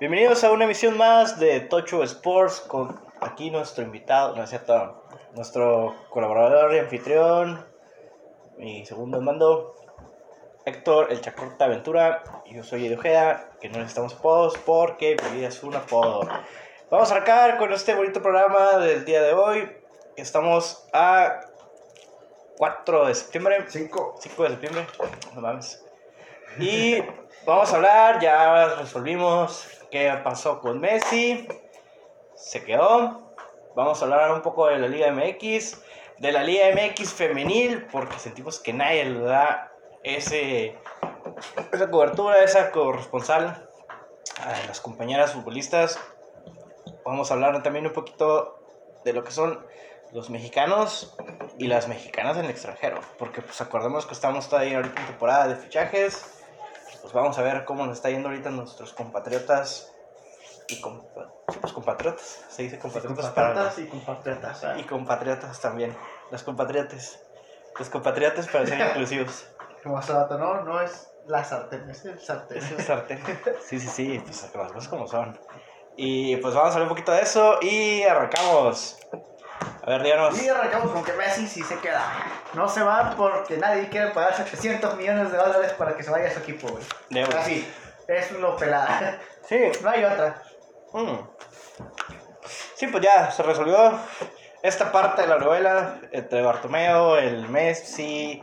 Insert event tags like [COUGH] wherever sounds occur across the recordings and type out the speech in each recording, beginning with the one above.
Bienvenidos a una emisión más de Tocho Sports con aquí nuestro invitado, no es cierto, nuestro colaborador y anfitrión, mi segundo mando, Héctor El Chacorta Aventura. Yo soy Edu Ojeda, que no necesitamos apodos porque mi vida es un apodo. Vamos a arrancar con este bonito programa del día de hoy. Estamos a 4 de septiembre. 5. 5 de septiembre. No mames. Y vamos a hablar, ya resolvimos qué pasó con Messi. Se quedó. Vamos a hablar un poco de la Liga MX, de la Liga MX femenil, porque sentimos que nadie le da ese, esa cobertura, esa corresponsal a las compañeras futbolistas. Vamos a hablar también un poquito de lo que son los mexicanos y las mexicanas en el extranjero, porque pues acordemos que estamos todavía ahorita en temporada de fichajes pues vamos a ver cómo nos está yendo ahorita nuestros compatriotas y pues compatriotas, se dice compatriotas, compatriotas y compatriotas. Y compatriotas también, las compatriotas, los compatriotas para ser inclusivos. [LAUGHS] Como rato, no, no es la sartén, es el sartén. Es [LAUGHS] el sartén. Sí, sí, sí, pues las cosas como son. Y pues vamos a hablar un poquito de eso y arrancamos. A ver, díganos. Y arrancamos con que Messi sí se queda. No se va porque nadie quiere pagar 700 millones de dólares para que se vaya a su equipo, güey. Así, es lo pelada. Sí. No hay otra. Mm. Sí, pues ya se resolvió esta parte de la novela entre Bartomeo, el Messi,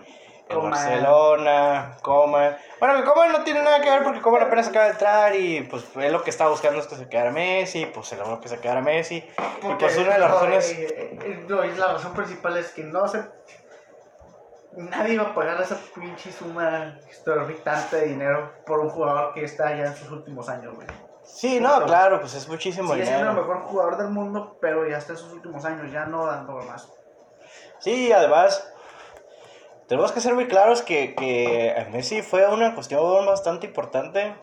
el Barcelona, Coman. Bueno, que Coman no tiene nada que ver porque Coman apenas acaba de entrar y pues él lo que estaba buscando es que se quedara Messi, pues se logró que se quedara Messi. y pues una de las razones... Eh, eh, no, la razón principal es que no se... Nadie iba a pagar esa pinche suma exorbitante de dinero por un jugador que está ya en sus últimos años, güey. Sí, no, claro, pues es muchísimo Sigue dinero. siendo el mejor jugador del mundo, pero ya está en sus últimos años, ya no dando más. Sí, además, tenemos que ser muy claros que, que Messi fue una cuestión bastante importante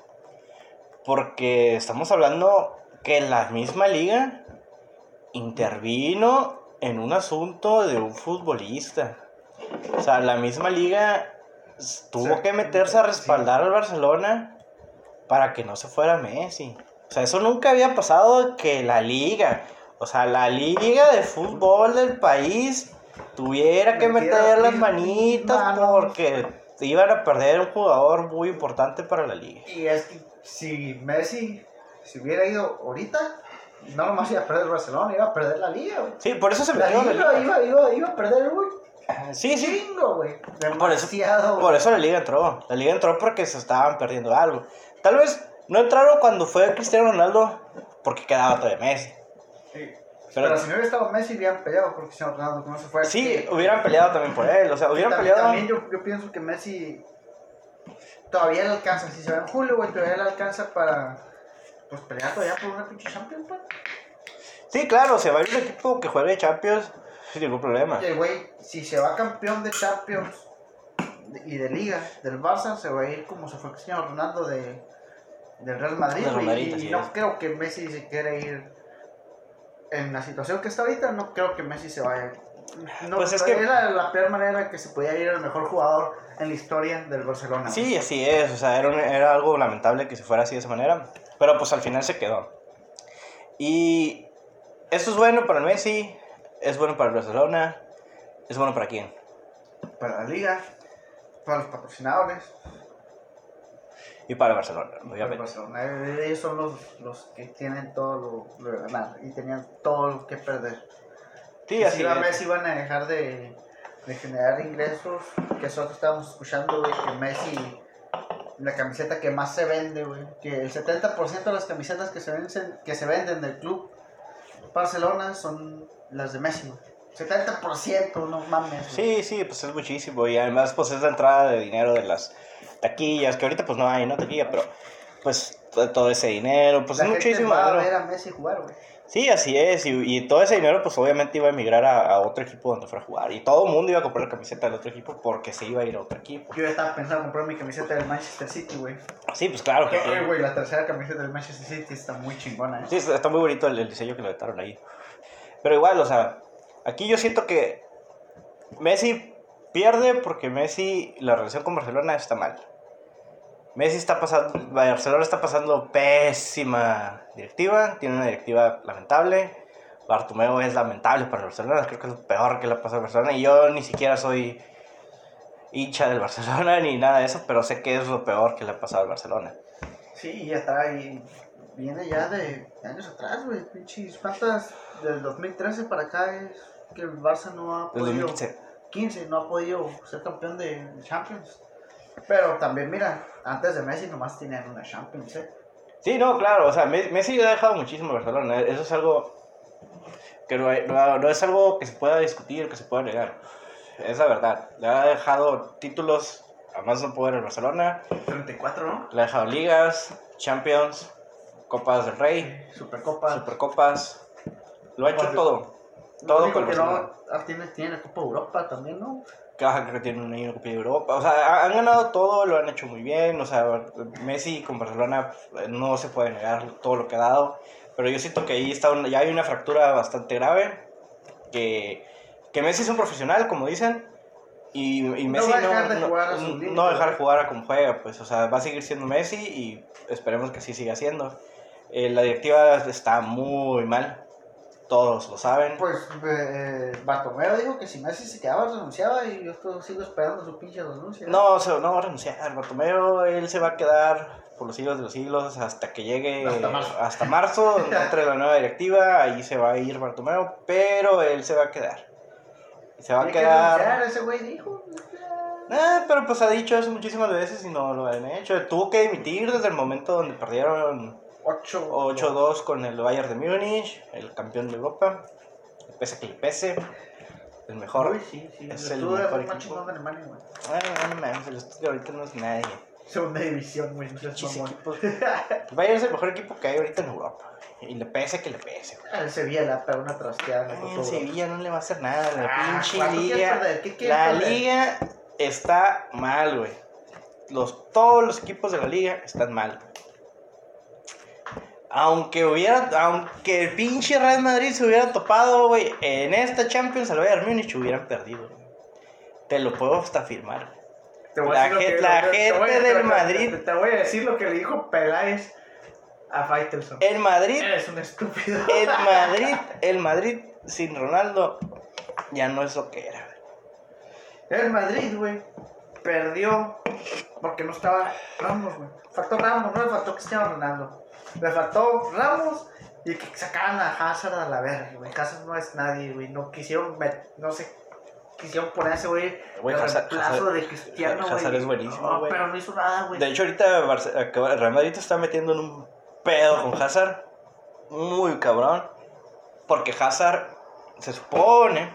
porque estamos hablando que la misma liga intervino en un asunto de un futbolista. O sea, la misma liga tuvo que meterse a respaldar al Barcelona para que no se fuera Messi. O sea, eso nunca había pasado que la liga, o sea, la liga de fútbol del país tuviera que meter las manitas porque iban a perder un jugador muy importante para la liga. Y es que si Messi se hubiera ido ahorita, no nomás iba a perder Barcelona, iba a perder la liga, Sí, por eso se metió la liga. Iba, iba, iba a perder, güey. [LAUGHS] Sí, sí. Chingo, güey. Por eso, por eso la liga entró. La liga entró porque se estaban perdiendo algo. Tal vez no entraron cuando fue Cristiano Ronaldo porque quedaba todavía Messi. Pero, si no hubiera estado Messi, hubieran peleado por Cristiano Ronaldo, ¿cómo se fue? Sí, hubieran peleado también por él, o sea, hubieran también, peleado... También yo, yo, pienso que Messi todavía le alcanza, si se va en julio, güey, todavía le alcanza para, pues, pelear todavía por una pinche Champions, güey. Sí, claro, se va a ir un equipo que juegue Champions sin ningún problema. Y, güey, si se va campeón de Champions y de Liga del Barça, se va a ir como se fue Cristiano Ronaldo de, del Real Madrid, y no creo que Messi se quiera ir en la situación que está ahorita, no creo que Messi se vaya. No, pues es que era la peor manera que se podía ir el mejor jugador en la historia del Barcelona. Sí, así es, o sea, era, era algo lamentable que se fuera así de esa manera, pero pues al final se quedó. Y esto es bueno para el Messi, es bueno para el Barcelona, es bueno para quién? Para la liga, para los patrocinadores. Y para Barcelona, obviamente. Barcelona. Ellos son los, los que tienen todo lo, de ganar y tenían todo lo que perder. Sí, así si Messi iban a dejar de, de generar ingresos, que nosotros estábamos escuchando, güey, que Messi, la camiseta que más se vende, güey, que el 70% de las camisetas que se, venden, que se venden del club Barcelona son las de Messi, güey. 70%, no mames. Sí, sí, pues es muchísimo. Y además, pues es la entrada de dinero de las taquillas, que ahorita pues no hay, ¿no? Taquilla, pero pues todo ese dinero, pues la es gente muchísimo va dinero. a ver a Messi jugar, güey. Sí, así es, y, y, todo ese dinero pues obviamente iba a emigrar a, a, otro equipo donde fuera a jugar, y todo el mundo iba a comprar la camiseta del otro equipo porque se iba a ir a otro equipo. Yo estaba pensando en comprar mi camiseta del Manchester City, güey. Sí, pues claro que... Oye, güey, la tercera camiseta del Manchester City está muy chingona, ¿eh? Sí, está muy bonito el, el diseño que le metaron ahí. Pero igual, o sea, aquí yo siento que Messi pierde porque Messi, la relación con Barcelona está mal. Messi está pasando, Barcelona está pasando pésima directiva, tiene una directiva lamentable. Bartomeu es lamentable para Barcelona, creo que es lo peor que le ha pasado a Barcelona. Y yo ni siquiera soy hincha del Barcelona [LAUGHS] ni nada de eso, pero sé que es lo peor que le ha pasado al Barcelona. Sí, ya está ahí. Viene ya de años atrás, güey. Pinches, ¿cuántas? Del 2013 para acá es que el Barça no ha podido. 2015. 15, no ha podido ser campeón de Champions. Pero también, mira, antes de Messi nomás tenían una Champions, ¿eh? Sí, no, claro, o sea, Me- Messi ha dejado muchísimo a Barcelona, eh, eso es algo que no, no- no es algo que se pueda discutir, que se pueda negar, es la verdad, le ha dejado títulos a más no poder al Barcelona, 34, ¿no? le ha dejado ligas, Champions, Copas del Rey, Supercopa. Supercopas, lo ha hecho todo, todo con que Barcelona. no tiene, tiene la Copa Europa también, ¿no? Caja creo que tiene una Copa de Europa. O sea, ha- han ganado todo, lo han hecho muy bien. O sea, Messi con Barcelona eh, no se puede negar todo lo que ha dado. Pero yo siento que ahí está una- ya hay una fractura bastante grave. Que, que Messi es un profesional, como dicen. Y, y Messi va a no, dejar de no- jugar a sus no a dejar ¿no? de jugar a como juega. Pues, o sea, va a seguir siendo Messi y esperemos que así siga siendo. Eh, la directiva está muy mal. Todos lo saben. Pues eh, Bartomeu dijo que si Messi se quedaba renunciaba y yo esto- sigo esperando su pinche renuncia. No, se- no va a renunciar. Bartomeu, él se va a quedar por los siglos de los siglos hasta que llegue Hasta marzo. hasta marzo, [LAUGHS] entre la nueva directiva, ahí se va a ir Bartomeu, pero él se va a quedar. Se va a Tiene que renunciar, quedar... ese güey dijo. Eh, pero pues ha dicho eso muchísimas veces y no lo han hecho. Tuvo que dimitir desde el momento donde perdieron 8 8-2 con el Bayern de Múnich, el campeón de Europa. Pese a que le pese, el mejor. Uy, sí, sí. Es el el mejor más equipo. chingón de Alemania, güey. Ay, no mames, el Stuttgart ahorita no es nadie. Segunda división, güey. [LAUGHS] El Bayern es el mejor equipo que hay ahorita en Europa. Y le pese que le pese. güey. El Sevilla le pega una trasteada. Todo. Sevilla no le va a hacer nada. La Ah, pinche ¿cuánto quieres liga. ¿Qué quieres La perder? liga está mal, güey. Los, todos los equipos de la liga están mal. Aunque hubiera, aunque el pinche Real Madrid se hubiera topado, güey, en esta Champions al Bayern Múnich hubieran perdido. güey. Te lo puedo hasta afirmar. Te voy a La la lo gente voy del te- Madrid. Te, te voy a decir lo que le dijo Peláez a Faitelson. El Madrid Eres un estúpido. El [LAUGHS] Madrid, el Madrid sin Ronaldo ya no es lo que era. El Madrid, güey, perdió porque no estaba Ramos, güey. Faltó Ramos, no le faltó Cristiano Ronaldo. Le faltó Ramos y que sacaran a Hazard a la verga, güey. Hazard no es nadie, güey. No quisieron, no sé, quisieron ponerse, güey, el Hazard- Hazard- de Cristiano, güey. Hazard es buenísimo, No, pero no hizo nada, güey. De hecho, ahorita Barce- Real Madrid está metiendo en un pedo con Hazard. Muy cabrón. Porque Hazard se supone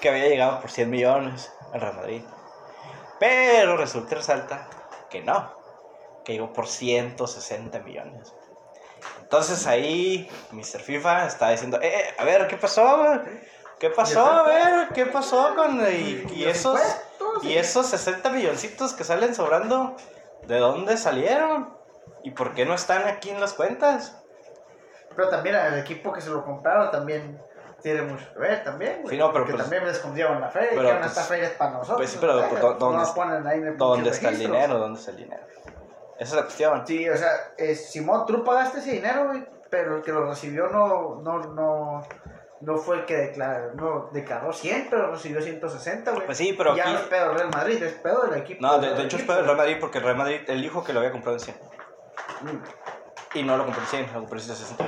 que había llegado por 100 millones al Real Madrid. Pero resulta y resalta que no. Que llegó por 160 millones. Entonces ahí Mr. FIFA está diciendo, eh, eh, a ver, ¿qué pasó? ¿Qué pasó? A ver, ¿qué pasó con... Y, y esos... Y esos 60 milloncitos que salen sobrando, ¿de dónde salieron? ¿Y por qué no están aquí en las cuentas? Pero también el equipo que se lo compraron también tiene mucho que ver también, güey. Sí, no, pero Porque pues- también les escondieron la feria, pero, dijeron, pues- esta feria es para nosotros. pues sí, pero, pues, ¿dó- no dónde está- ponen ahí en ¿Dónde está el dinero? ¿Dónde está el dinero? Esa es la cuestión. Sí, o sea, eh, Simón, tú pagaste ese dinero, güey, pero el que lo recibió no, no, no, no fue el que declaró, no, declaró 100, pero recibió 160, güey. Pues sí, pero ya aquí- no es pedo del Real Madrid, es pedo del equipo. No, de, del de hecho es equipo. para el Real Madrid porque el Real Madrid, él dijo que lo había comprado en 100. Mm. Y no lo compró en 100, lo compró en 160.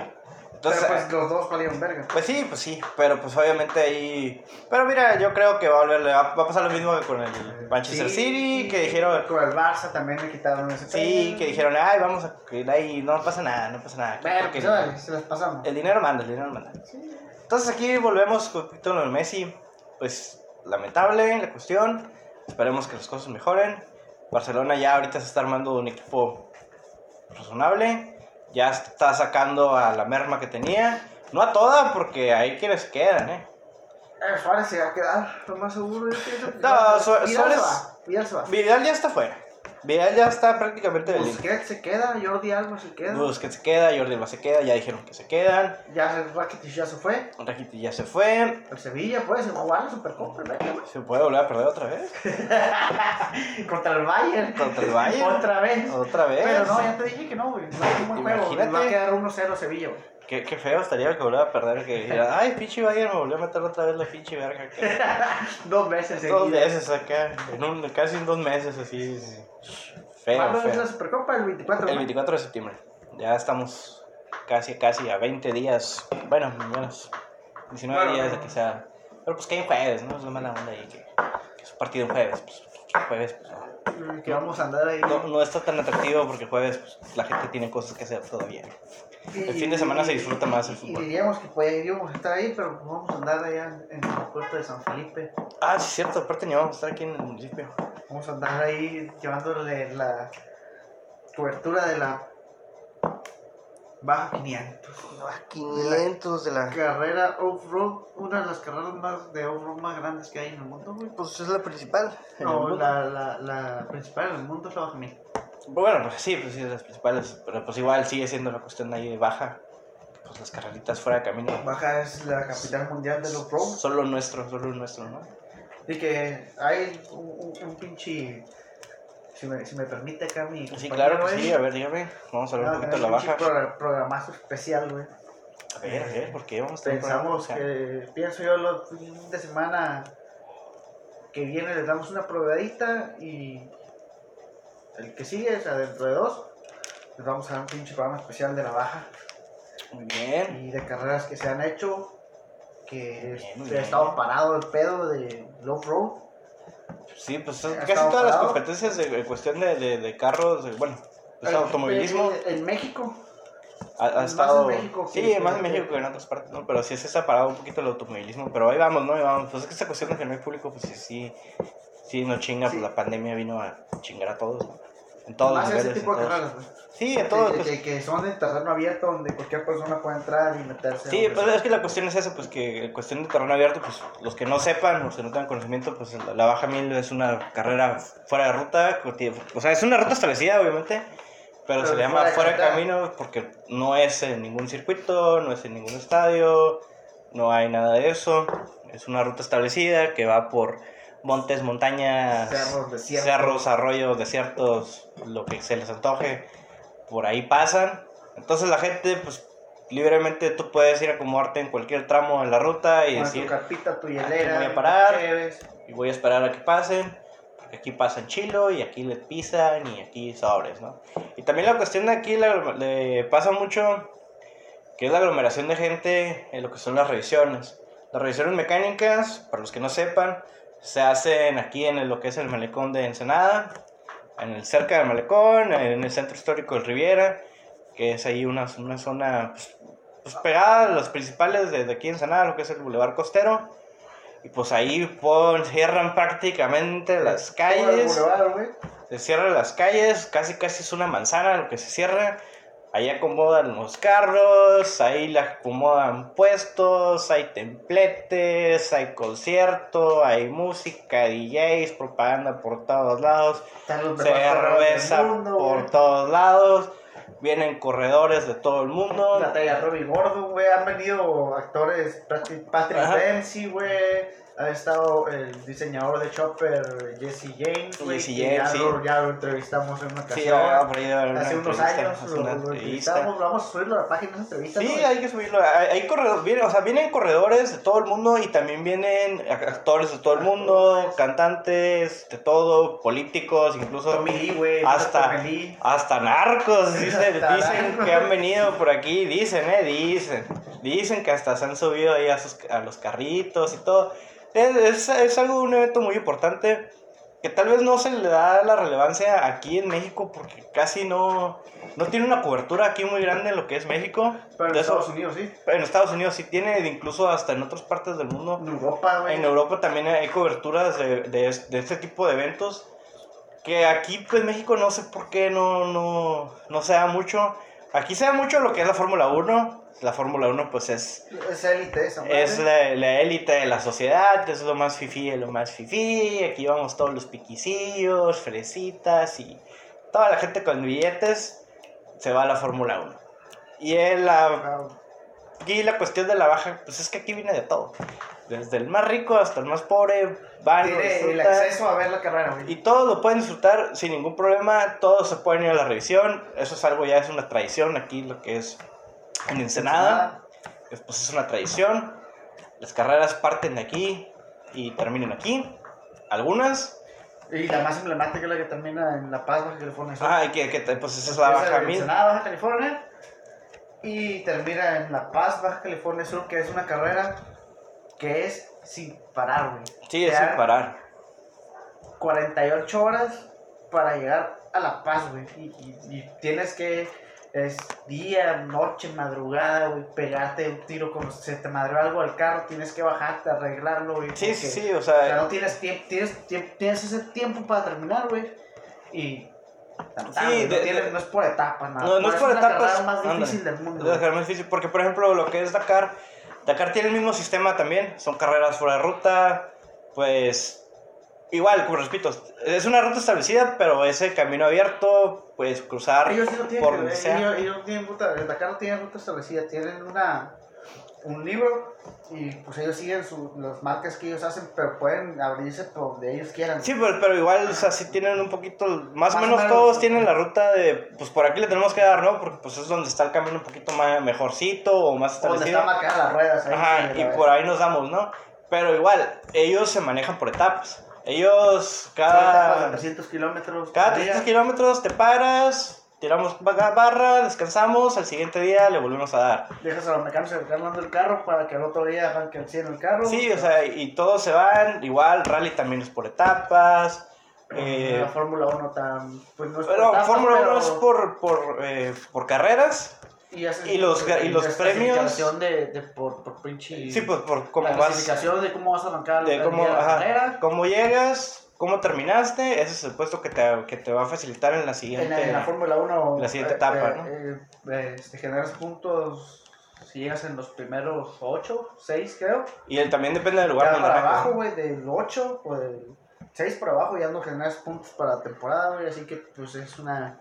Pero Entonces, pues los dos valieron verga. Pues sí, pues sí, pero pues obviamente ahí... Pero mira, yo creo que va a, volver, va a pasar lo mismo que con el Manchester Sí, City, que dijeron... Con el Barça también le quitaron ese Sí, pedo. que dijeron, ay, vamos a ahí, no pasa nada, no pasa nada. Porque pues se pasamos. el dinero manda, el dinero manda. Sí. Entonces aquí volvemos con el Messi, pues lamentable la cuestión, esperemos que las cosas mejoren. Barcelona ya ahorita se está armando un equipo razonable, ya está sacando a la merma que tenía, no a toda porque hay quienes quedan, ¿eh? Eh, Suárez se va a quedar, lo más seguro es que. No, Suárez-. Vidal ya está fuera. Vidal ya está prácticamente del Inter. Busquets se queda, Jordi Alba se queda. Busquets se queda, Jordi Alba se queda, ya dijeron que se quedan. Ya Rakitic ya se fue. Rakitic ya se fue. El Sevilla puede jugar la Supercopa, ¿verdad? Se puede volver a perder otra vez. [LAUGHS] Contra el Bayern. Contra el Bayern. Otra vez. Otra vez. Pero no, ya te dije que no, güey. No es un buen juego. Va a quedar 1-0 Sevilla, güey. Qué, qué feo estaría que volviera a perder. Que dijera, ay, pinche Bayern me volvió a meter otra vez la pinche verga. acá". [LAUGHS] Dos veces Dos seguidas. meses acá. En un, casi en dos meses así. Feo, ¿Cuándo es la feo. Supercopa? El 24 El ¿no? 24 de septiembre. Ya estamos casi, casi a 20 días. Bueno, menos. 19 Claro. días de que sea. Pero pues que hay jueves, ¿no? Es la mala onda ahí. Que, que es un partido un jueves. Pues, jueves, pues no. Que vamos a andar ahí. No, no está tan atractivo porque jueves pues, la gente tiene cosas que hacer todavía. El fin de semana se disfruta más el fútbol. Y diríamos que podríamos estar ahí, pero pues vamos a andar allá en el puerto de San Felipe. Ah, sí, es cierto. Aparte, ni vamos a estar aquí en el municipio. Vamos a andar ahí llevándole la cobertura de la Baja 500. Ah, 500 de la. Carrera off-road, una de las carreras más de off-road más grandes que hay en el mundo, güey. Pues es la principal. No, la, la, la principal en el mundo es la Baja 1000. Bueno, pues sí, pues sí, las principales. Pero pues igual sigue siendo la cuestión ahí de baja. Pues las carreritas fuera de camino. Baja es la capital mundial del off-road. Solo nuestro, solo nuestro, ¿no? Y que hay un, un, un pinche. Si me, si me permite acá mi. Sí, claro que sí. eh, A ver, dígame. Vamos a hablar un ah, poquito de la un baja. pro- programazo especial, güey. A ver, a ver, ¿por qué vamos a un? Pensamos O sea, que, pienso yo, los fin de semana que viene les damos una probadita y el que sigue, o sea, dentro de dos, les vamos a dar un pinche programa especial de la baja Muy bien. y de carreras que se han hecho, que Bien, ha estado parado el pedo de low road. Sí, pues Ha casi todas las competencias de, de cuestión de, de, de carros, bueno, pues El- automovilismo, En, en México, ha, ha más estado... en México que- sí, más en México que en otras partes, ¿no? Pero sí se está parado un poquito el automovilismo, pero ahí vamos, ¿no? Ahí vamos. Pues es que esta cuestión de que no hay público, pues sí, sí, sí nos chinga, Sí. pues la pandemia vino a chingar a todos, ¿no? En todos los ese niveles. tipo en de carreras. Sí, en todos. Que, pues, que- que son de terreno abierto donde cualquier persona puede entrar y meterse. Sí, pues es que la cuestión es eso, pues que en cuestión de terreno abierto, pues los que no sepan, los que no tengan conocimiento, pues la, Baja Mil es una carrera fuera de ruta, o sea, es una ruta establecida, obviamente, pero, Pero se le llama fuera de camino porque no es en ningún circuito, no es en ningún estadio, no hay nada de eso, es una ruta establecida que va por montes, montañas, Cerros, desiertos. cerros, arroyos, desiertos, lo que se les antoje, por ahí pasan. Entonces la gente, pues libremente tú puedes ir a acomodarte en cualquier tramo de la ruta y Con tu decir, carpita, tu "Aquí hielera, voy a parar". y voy a esperar a que pasen, porque aquí pasan chilo y aquí les pisan y aquí sobres, ¿no? Y también la cuestión de aquí la- le pasa mucho, que es la aglomeración de gente en lo que son las revisiones. Las revisiones mecánicas, para los que no sepan, se hacen aquí en el- lo que es el malecón de Ensenada, en el cerca del malecón, en el centro histórico del Riviera, que es ahí una, una zona pues, pues, pegada a los principales de, de aquí en Ensenada, lo que es el Boulevard Costero. Y pues ahí pon- cierran prácticamente las calles. Se cierran las calles, casi casi es una manzana lo que se cierra. Ahí acomodan los carros, ahí le acomodan puestos, hay templetes, hay concierto, hay música, DJs, propaganda por todos lados, cerveza mundo, por güey. todos lados, vienen corredores de todo el mundo. La talla Robbie Gordo, güey. Han venido actores, Patrick. Dempsey, güey. Ha estado el diseñador de Chopper, Jesse James. Jesse que James, ya, sí. lo, ya lo entrevistamos en una ocasión. Sí, ya, por ahí una Hace unos años lo, entrevistamos. Vamos a subirlo a la página de entrevista. Sí, ¿no? hay que subirlo. Hay, hay corredores, vienen, o sea, vienen corredores de todo el mundo y también vienen actores de todo el mundo, cantantes de todo, políticos, incluso Tommy Lee, güey. hasta, hasta narcos. [LAUGHS] Dicen, dicen que han venido por aquí, dicen, eh, dicen. Dicen que hasta se han subido ahí a, sus, a los carritos y todo. Es, es, es algo, un evento muy importante que tal vez no se le da la relevancia aquí en México porque casi no, no tiene una cobertura aquí muy grande en lo que es México. Pero en eso- Estados Unidos, sí. en Estados Unidos sí tiene, incluso hasta en otras partes del mundo. En Europa, güey. En Europa también hay coberturas de, de este tipo de eventos. Que aquí, pues México, no sé por qué no, no, no se da mucho. Aquí se da mucho lo que es la Fórmula 1. La Fórmula 1, pues es, Es élite madre. es la, élite de la sociedad, es lo más fifí de lo más fifí. Aquí vamos todos los piquicillos, fresitas y toda la gente con billetes se va a la Fórmula 1. Y la, aquí la cuestión de la baja, pues es que aquí viene de todo. Desde el más rico hasta el más pobre, van Tiene el acceso a ver la carrera, güey. Y todos lo pueden disfrutar sin ningún problema, todos se pueden ir a la revisión, eso es algo ya, es una tradición aquí, lo que es en Ensenada, pues es una tradición, las carreras parten de aquí y terminan aquí, algunas. Y la más emblemática es la que termina en La Paz, Baja California. Ah, y que, que pues esa es la Baja Mil. Ensenada, Baja California y termina en La Paz, Baja California Sur, que es una carrera que es sin parar, güey. Sí, es sin parar. 48 horas para llegar a La Paz, güey. Y, tienes que, es día, noche, madrugada, güey, pegarte un tiro como se te madreó algo al carro, tienes que bajarte, arreglarlo, güey. Sí, sí, sí, o sea... O sea, no tienes tiempo, tienes, tienes ese tiempo para terminar, güey. Y Sí, no, es por etapas, No, no es por etapas. Es más difícil del mundo. Es la más difícil, porque por ejemplo, lo que es Dakar, Dakar tiene el mismo sistema también. Son carreras fuera de ruta, pues. Igual, como repito, es una ruta establecida, pero ese camino abierto, pues cruzar ellos no tienen, por Ellos, ellos no tienen ruta, Dakar no tiene ruta establecida, tienen una un libro y pues ellos siguen su, las marcas que ellos hacen, pero pueden abrirse por donde ellos quieran. Sí, pero, pero igual, o sea, sí tienen un poquito, más, o menos, todos tienen la ruta de, pues por aquí le tenemos que dar, ¿no? Porque pues es donde está el camino un poquito más mejorcito o más establecido. Donde están las ruedas. Ajá, y por ahí nos damos, ¿no? Pero igual, ellos se manejan por etapas. Ellos cada... 300 kilómetros. Cada 300 kilómetros te paras, tiramos barra, descansamos, al siguiente día le volvemos a dar. Dejas a los mecánicos arreglando el carro para que el otro día arranque el el carro. Sí, o sea, y todos se van, igual, rally también es por etapas. Eh, la Fórmula 1 tan, pues no es pero Fórmula 1 es por, por, eh, por carreras. Y, y los, y los premios. de, de por, por pinche. Sí, pues por cómo la vas. de cómo vas a arrancar de cómo, la carrera. Cómo llegas, cómo terminaste, ese es el puesto que te, que te va a facilitar en la siguiente. En la, Fórmula 1. La siguiente etapa, eh, ¿no? Eh, eh, este, generas puntos si llegas en los primeros 8, 6 creo. Y él también depende del lugar. Ya para abajo, güey, del 8 o del 6 para abajo ya no generas puntos para la temporada, güey, así que pues es una...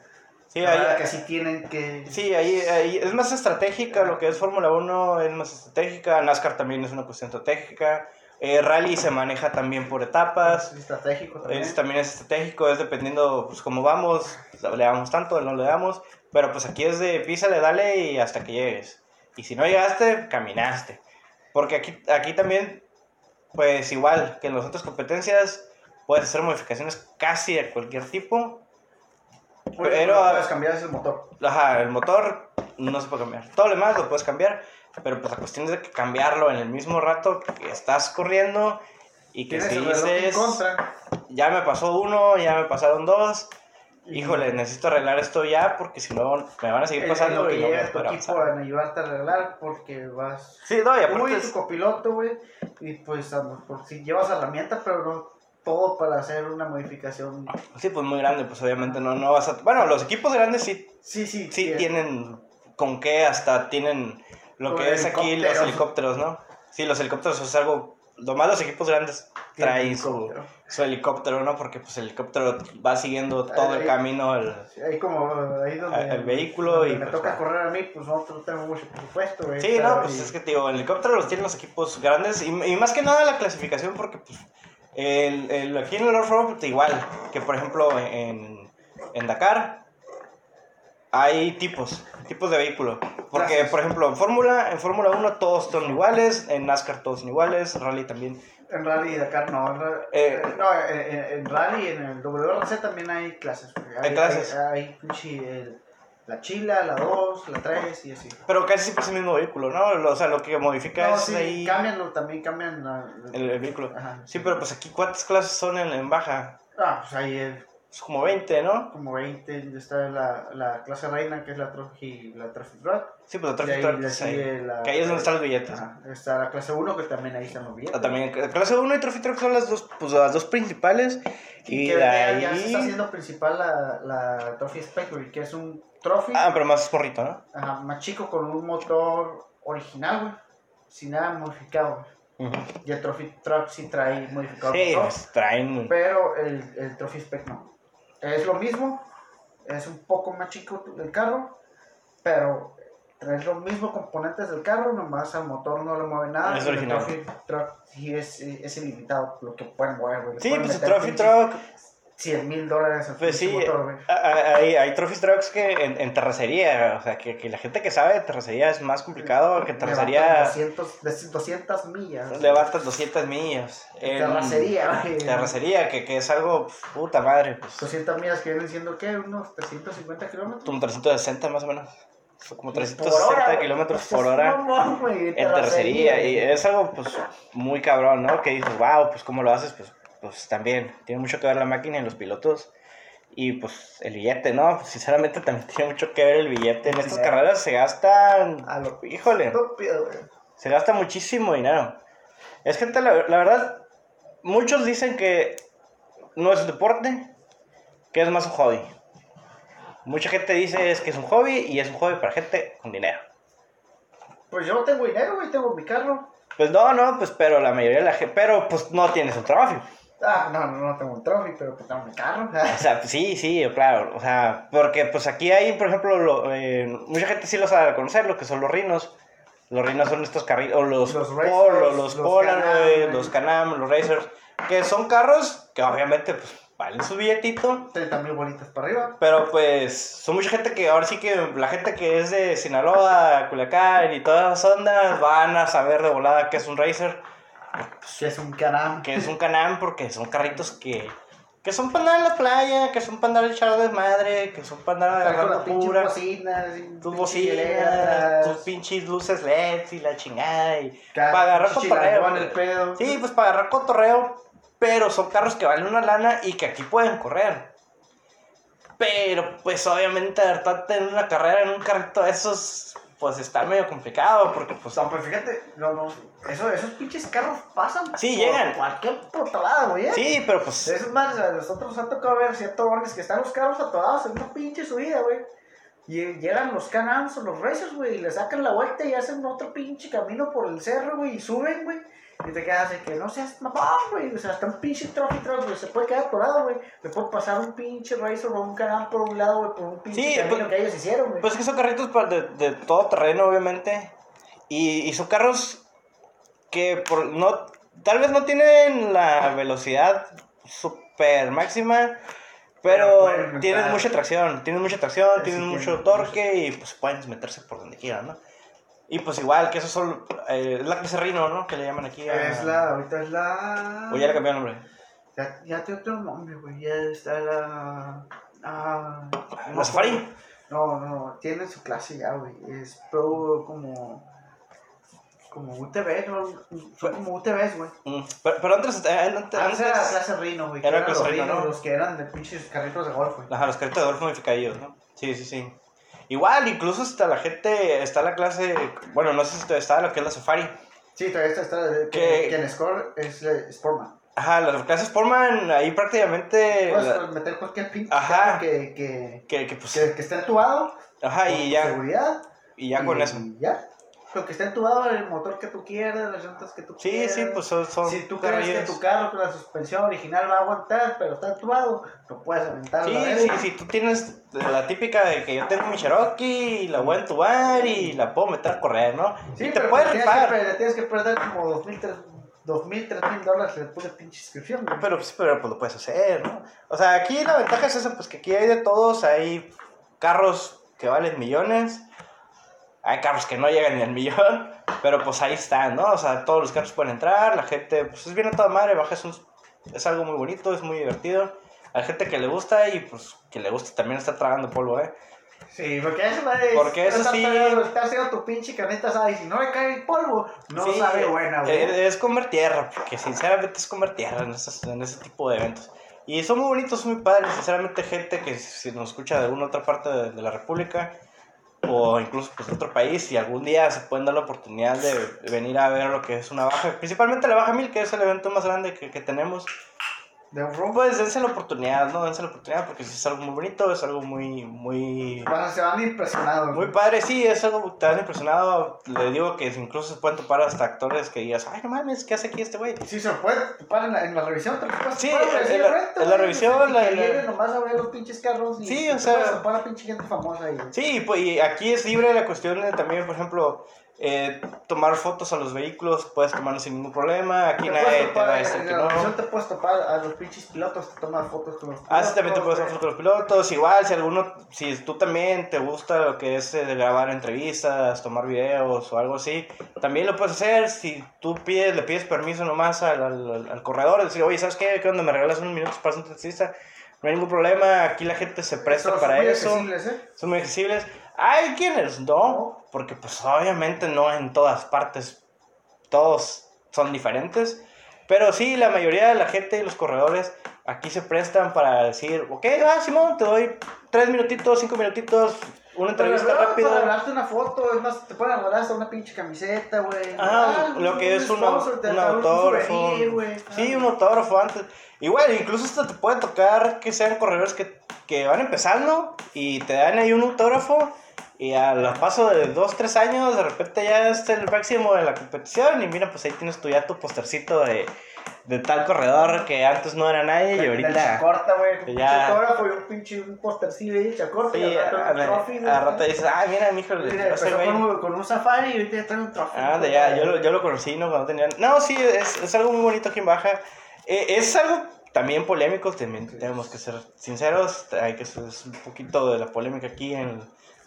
Sí, ahí, que sí tienen que... Sí, ahí, ahí es más estratégica, lo que es Fórmula 1 es más estratégica, NASCAR también es una cuestión estratégica. Eh, rally se maneja también por etapas. Es estratégico también. Es, también es estratégico, es dependiendo pues cómo vamos, le damos tanto, no le damos. Pero pues aquí es de písale, dale y hasta que llegues. Y si no llegaste, caminaste. Porque aquí, aquí también, pues igual que en las otras competencias, puedes hacer modificaciones casi de cualquier tipo. Pero puedes cambiar es el motor. Ajá, el motor no se puede cambiar. Todo lo demás lo puedes cambiar. Pero pues la cuestión es de que cambiarlo en el mismo rato que estás corriendo y que si dices, ya me pasó uno, ya me pasaron dos, híjole, necesito arreglar esto ya porque si no me van a seguir pasando. y no me tu equipo a ayudarte a arreglar porque vas. Sí, no, y aparte. tu copiloto, güey, y pues si llevas herramientas, pero no todo para hacer una modificación. Sí, pues muy grande, pues obviamente no, no vas a. Bueno, los equipos grandes sí. Sí, sí. Sí, tienen con qué hasta tienen lo que es aquí los helicópteros, ¿no? Sí, los helicópteros es algo... Lo más los equipos grandes traen su, su, helicóptero, ¿no? Porque pues el helicóptero va siguiendo todo el camino el, ahí como ahí donde el vehículo y me pues, toca correr a mí pues no tengo mucho presupuesto sí no pues es que digo el helicóptero los tienen los equipos grandes y, y más que nada la clasificación porque pues el, el, aquí en el off-road pues, igual que por ejemplo en, en Dakar hay tipos, tipos de vehículo. Porque, por ejemplo, en Fórmula en Fórmula 1 todos son iguales, en NASCAR todos son iguales, Rally también. En Rally y Dakar no. En, eh, no, en, Rally, en el WRC también hay clases. Hay, clases. Hay, la chila, la 2, la 3 y así. Pero casi siempre es el mismo vehículo, ¿no? O sea, lo que modifica es sí, ahí... Cambian, también cambian el, vehículo. Sí, pero pues aquí, ¿cuántas clases son en, en baja? Ah, pues ahí es como 20, ¿no? Como 20, está la, la clase reina que es la Trophy, la trophy Truck. Sí, pues la Trophy Truck es ahí. La, que ahí es donde están los billetes. está la clase 1 que también ahí están los billetes. Ah, también, la clase 1 y Trophy Truck son las dos, pues, las dos principales. Y, que ahí... ya se está haciendo principal la, la Trophy Spectre, que es un Trophy. Ah, pero más porrito, ¿no? Ajá, más chico con un motor original, güey. Sin nada modificado. Y el Trophy Truck sí trae modificado. Sí, traen. Pero el, el Trophy Spec no. Es lo mismo, es un poco más chico el carro, pero trae los mismos componentes del carro, nomás al motor no le mueve nada. Es original. El Trophy Truck sí es, es ilimitado lo que pueden mover, güey. Sí, pueden pues el Trophy Truck 100 mil dólares al Pues sí, motor, hay, hay trophy trucks que en, en terracería, o sea, que, que la gente que sabe de terracería es más complicado que en terracería 200, de 200 millas. levantas 200 millas. En Terracería, güey. Terracería, que, que es algo, puta madre, pues, 200 millas que vienen siendo, ¿qué? Unos 350 kilómetros. como 360 más o menos. Como Por 360 hora, güey. kilómetros [LAUGHS] por hora. mamón, güey, en terracería y es algo pues muy cabrón, ¿no? Que dices, wow, pues cómo lo haces, pues, pues también tiene mucho que ver la máquina y los pilotos y pues el billete, ¿no? Pues, sinceramente también [LAUGHS] tiene mucho que ver el billete. En estas carreras se gastan, A lo híjole, estúpido, se gasta muchísimo dinero. Es gente, la, la verdad, muchos dicen que no es un deporte, que es más un hobby. Mucha gente dice es que es un hobby y es un hobby para gente con dinero. Pues yo tengo dinero, güey, tengo mi carro. Pues no, no, pues pero la mayoría de la gente, pero pues no tienes un trabajo. Ah, no, no, no tengo un trophy, pero pues tengo mi carro. O sea, sí, sí, claro. O sea, porque pues aquí hay, por ejemplo, lo- eh, mucha gente sí lo sabe conocer, lo que son los rinos. Los rinos son estos carritos, o los, Los racers, los, los Polaroid, los. Canam, los Racers, que son carros que obviamente pues valen su billetito, 30 mil bolitas para arriba. pero pues son mucha gente que ahora sí que la gente que es de Sinaloa, Culiacán y todas esas ondas van a saber de volada que es un Racer Que es un canam. que es un Canam porque son carritos que, que son para andar en la playa, que son para andar echar desmadre, que son para andar agarrando pura, tus bocinas, tus pinches luces LED y la chingada, y para agarrar cotorreo. chilangón el pedo. Sí, pues para agarrar cotorreo, pero son carros que valen una lana y que aquí pueden correr. Pero pues obviamente hartarte en una carrera en un carrito de esos, pues está medio complicado porque pues No, pero fíjate, no, no, eso, esos pinches carros pasan Sí, por llegan. cualquier putalada, güey. ¿eh? Sí, pero pues Esos más, a nosotros nos ha tocado ver ciertos bordes que están los carros atorados en una pinche subida, güey. Y llegan los Can-Ams o los Racers, güey, y le sacan la vuelta y hacen otro pinche camino por el cerro, güey, y suben, güey. Y te quedas de que no seas mamón, güey. O sea, hasta un pinche trophy truck, güey, se puede quedar atorado, güey. Le puede pasar un pinche Racer o un Can-Am por un lado, güey, por un pinche Sí, camino pues- que ellos hicieron, güey. Pues que son carritos de, de todo terreno, obviamente. Y, y son carros que por no tal vez no tienen la velocidad super máxima, Pero tienen mucha tracción, tienen mucha tracción, tienen mucho torque y pues pueden meterse por donde quieran, ¿no? Y pues igual que esos son eh, es la clase Rino, ¿no? Que le llaman aquí a... es la, ahorita es la... O ya le cambió el nombre. Ya, ya tiene otro nombre, güey. Ya está la. Ah, no ¿La Safari? No, no, tiene su clase ya, güey. Es pro como. Como UTV, ¿no? Fue como UTVs, güey. Mm, Pero, pero antes, eh, antes, Antes era la clase Rino, güey. Era clase los Rhino, Rhinos, ¿no? Los que eran de pinches carritos de golf, güey. Ajá, los carritos de golf modificadillos, ¿no? Sí, sí, sí. Igual, incluso hasta la gente, está la clase, bueno, no sé si todavía está lo que es la Safari. Sí, todavía está, está Que- que, que en Score es la Sportman. Ajá, las clases Sportman, ahí prácticamente... Puedes la- meter cualquier pinche Ajá. que, que, que, que pues... que, que esté entubado. Ajá, y ya, Seguridad. y ya con y eso. Ya. Pero que esté entubado el motor que tú quieras, las llantas que tú Sí, quieras. sí, pues son, son Si tú crees que tu carro con la suspensión original va a aguantar, pero está entubado, lo puedes aventar a la Sí, verga. sí, sí, tú tienes la típica de que yo tengo mi Cherokee y la voy a entubar y la puedo meter a correr, ¿no? Sí, y te puedes le tienes, rifar. le tienes que perder como dos mil, tres, dos mil, tres mil dólares de pura pinche inscripción. güey. Pero, pues, pero pues lo puedes hacer, ¿no? O sea, aquí la ventaja es esa, pues que aquí hay de todos, hay carros que valen millones, hay carros que no llegan ni al millón, pero pues ahí están, ¿no? O sea, todos los carros pueden entrar, la gente, pues es bien a toda madre, baja es, un- es algo muy bonito, es muy divertido. Hay gente que le gusta y pues que le gusta también estar tragando polvo, ¿eh? Sí, porque eso es. Porque eso sí- Estás haciendo tu pinche carnita asada y si no le cae el polvo, no Sí, sabe buena, güey. eh, Es comer tierra, porque sinceramente es comer tierra en, esas- en ese tipo de eventos. Y son muy bonitos, muy padres. Sinceramente, gente que si nos escucha de alguna otra parte de, de la República o incluso pues, otro país, si algún día se pueden dar la oportunidad de venir a ver lo que es una baja, principalmente la Baja Mil, que es el evento más grande que, que tenemos, Pues dense la oportunidad, ¿no? Dense la oportunidad porque es algo muy bonito, es algo muy, muy... Bueno, se van impresionados. Muy padre, sí, es algo te has impresionado. Le digo que incluso se pueden topar hasta actores que digas, ay, no mames, ¿qué hace aquí este güey? Sí, se puede topar en la, en la revisión. Te Sí, güey, en la- de frente, en la revisión, la- que la- nomás a ver los pinches carros y Sí, o sea- topar a pinche gente famosa ahí. güey. Sí, pues y aquí es libre la cuestión de también, por ejemplo, eh, tomar fotos a los vehículos, puedes tomarlos sin ningún problema. Aquí Te nadie te va a decir que la revisión no. te puedes topar a los pinches pilotos, te tomas fotos con los pilotos. Ah, sí, también te puedes güey. hacer con los pilotos. Igual, si alguno, si tú también te gusta lo que es eh, grabar entrevistas, tomar videos o algo así, también lo puedes hacer. Si tú pides, le pides permiso nomás al, al, al corredor, decir, oye, ¿sabes qué? ¿Qué onda? ¿Me regalas unos minutos para hacer una entrevista? No hay ningún problema, aquí la gente se presta Son para muy eso. accesibles, ¿eh? Son muy accesibles. Hay quienes no, porque pues obviamente no en todas partes todos son diferentes. Pero sí, la mayoría de la gente y los corredores aquí se prestan para decir, ok, va Simón, te doy tres minutitos, cinco minutitos, una entrevista rápida. Para regalarte una foto, es más, te pueden regalar hasta una pinche camiseta, güey. Ah, lo que es un, sponsor, un autógrafo. souvenir, güey. Sí, Ah. un autógrafo antes. Igual, incluso hasta te puede tocar que sean corredores que, que van empezando y te dan ahí un autógrafo y al paso de dos, tres años, de repente ya es el máximo de la competición y mira, pues ahí tienes tu ya tu postercito de, de tal corredor que antes no era nadie y ahorita... Chacorta, güey. Ya- y un pinche un postercillo ahí, Chacorta. Sí, y al rato a, un trophy, güey. a rato dices, ah, mira, mijo, Mira, ese empezó güey. con, un- con un safari y ahorita ya trae un trofeo. Ah, de ya, yo lo, yo lo conocí, ¿no? Cuando tenía... No, sí, es, es algo muy bonito aquí en Baja. Eh, es algo también polémico, también tenemos que ser sinceros. Hay que ser un poquito de la polémica aquí en...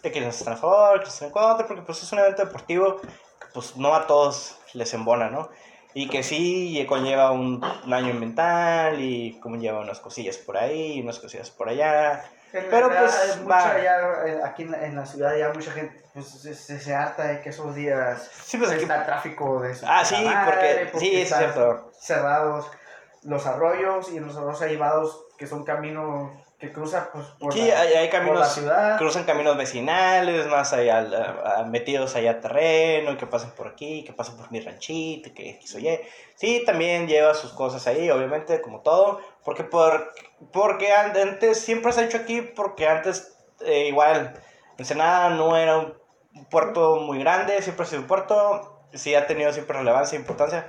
De que nos están a favor, que nos están en contra, porque pues es un evento deportivo que pues no a todos les embona, ¿no? Y que sí conlleva un, un año mental y como lleva unas cosillas por ahí, unas cosillas por allá. En Pero, realidad, pues, mucha va. ya, aquí en la, en la ciudad ya mucha gente pues, se, se, se harta de que esos días Sí, pues aquí... está tráfico de su Ah, sí, puta porque- sí, es cierto. cerrados los arroyos y en los arroyos hay vados que son caminos que cruzan pues, por, Sí, la, hay, hay por la caminos ciudad. cruzan caminos vecinales, más allá, a- a- metidos allá a terreno, que pasen por aquí, que pasen por mi ranchito, que X o Y. Sí, también lleva sus cosas ahí, obviamente, como todo, porque por, porque an- antes, siempre se ha hecho aquí, porque antes, eh, igual, Ensenada no era un puerto muy grande, siempre ha sido un puerto, sí ha tenido siempre relevancia e importancia,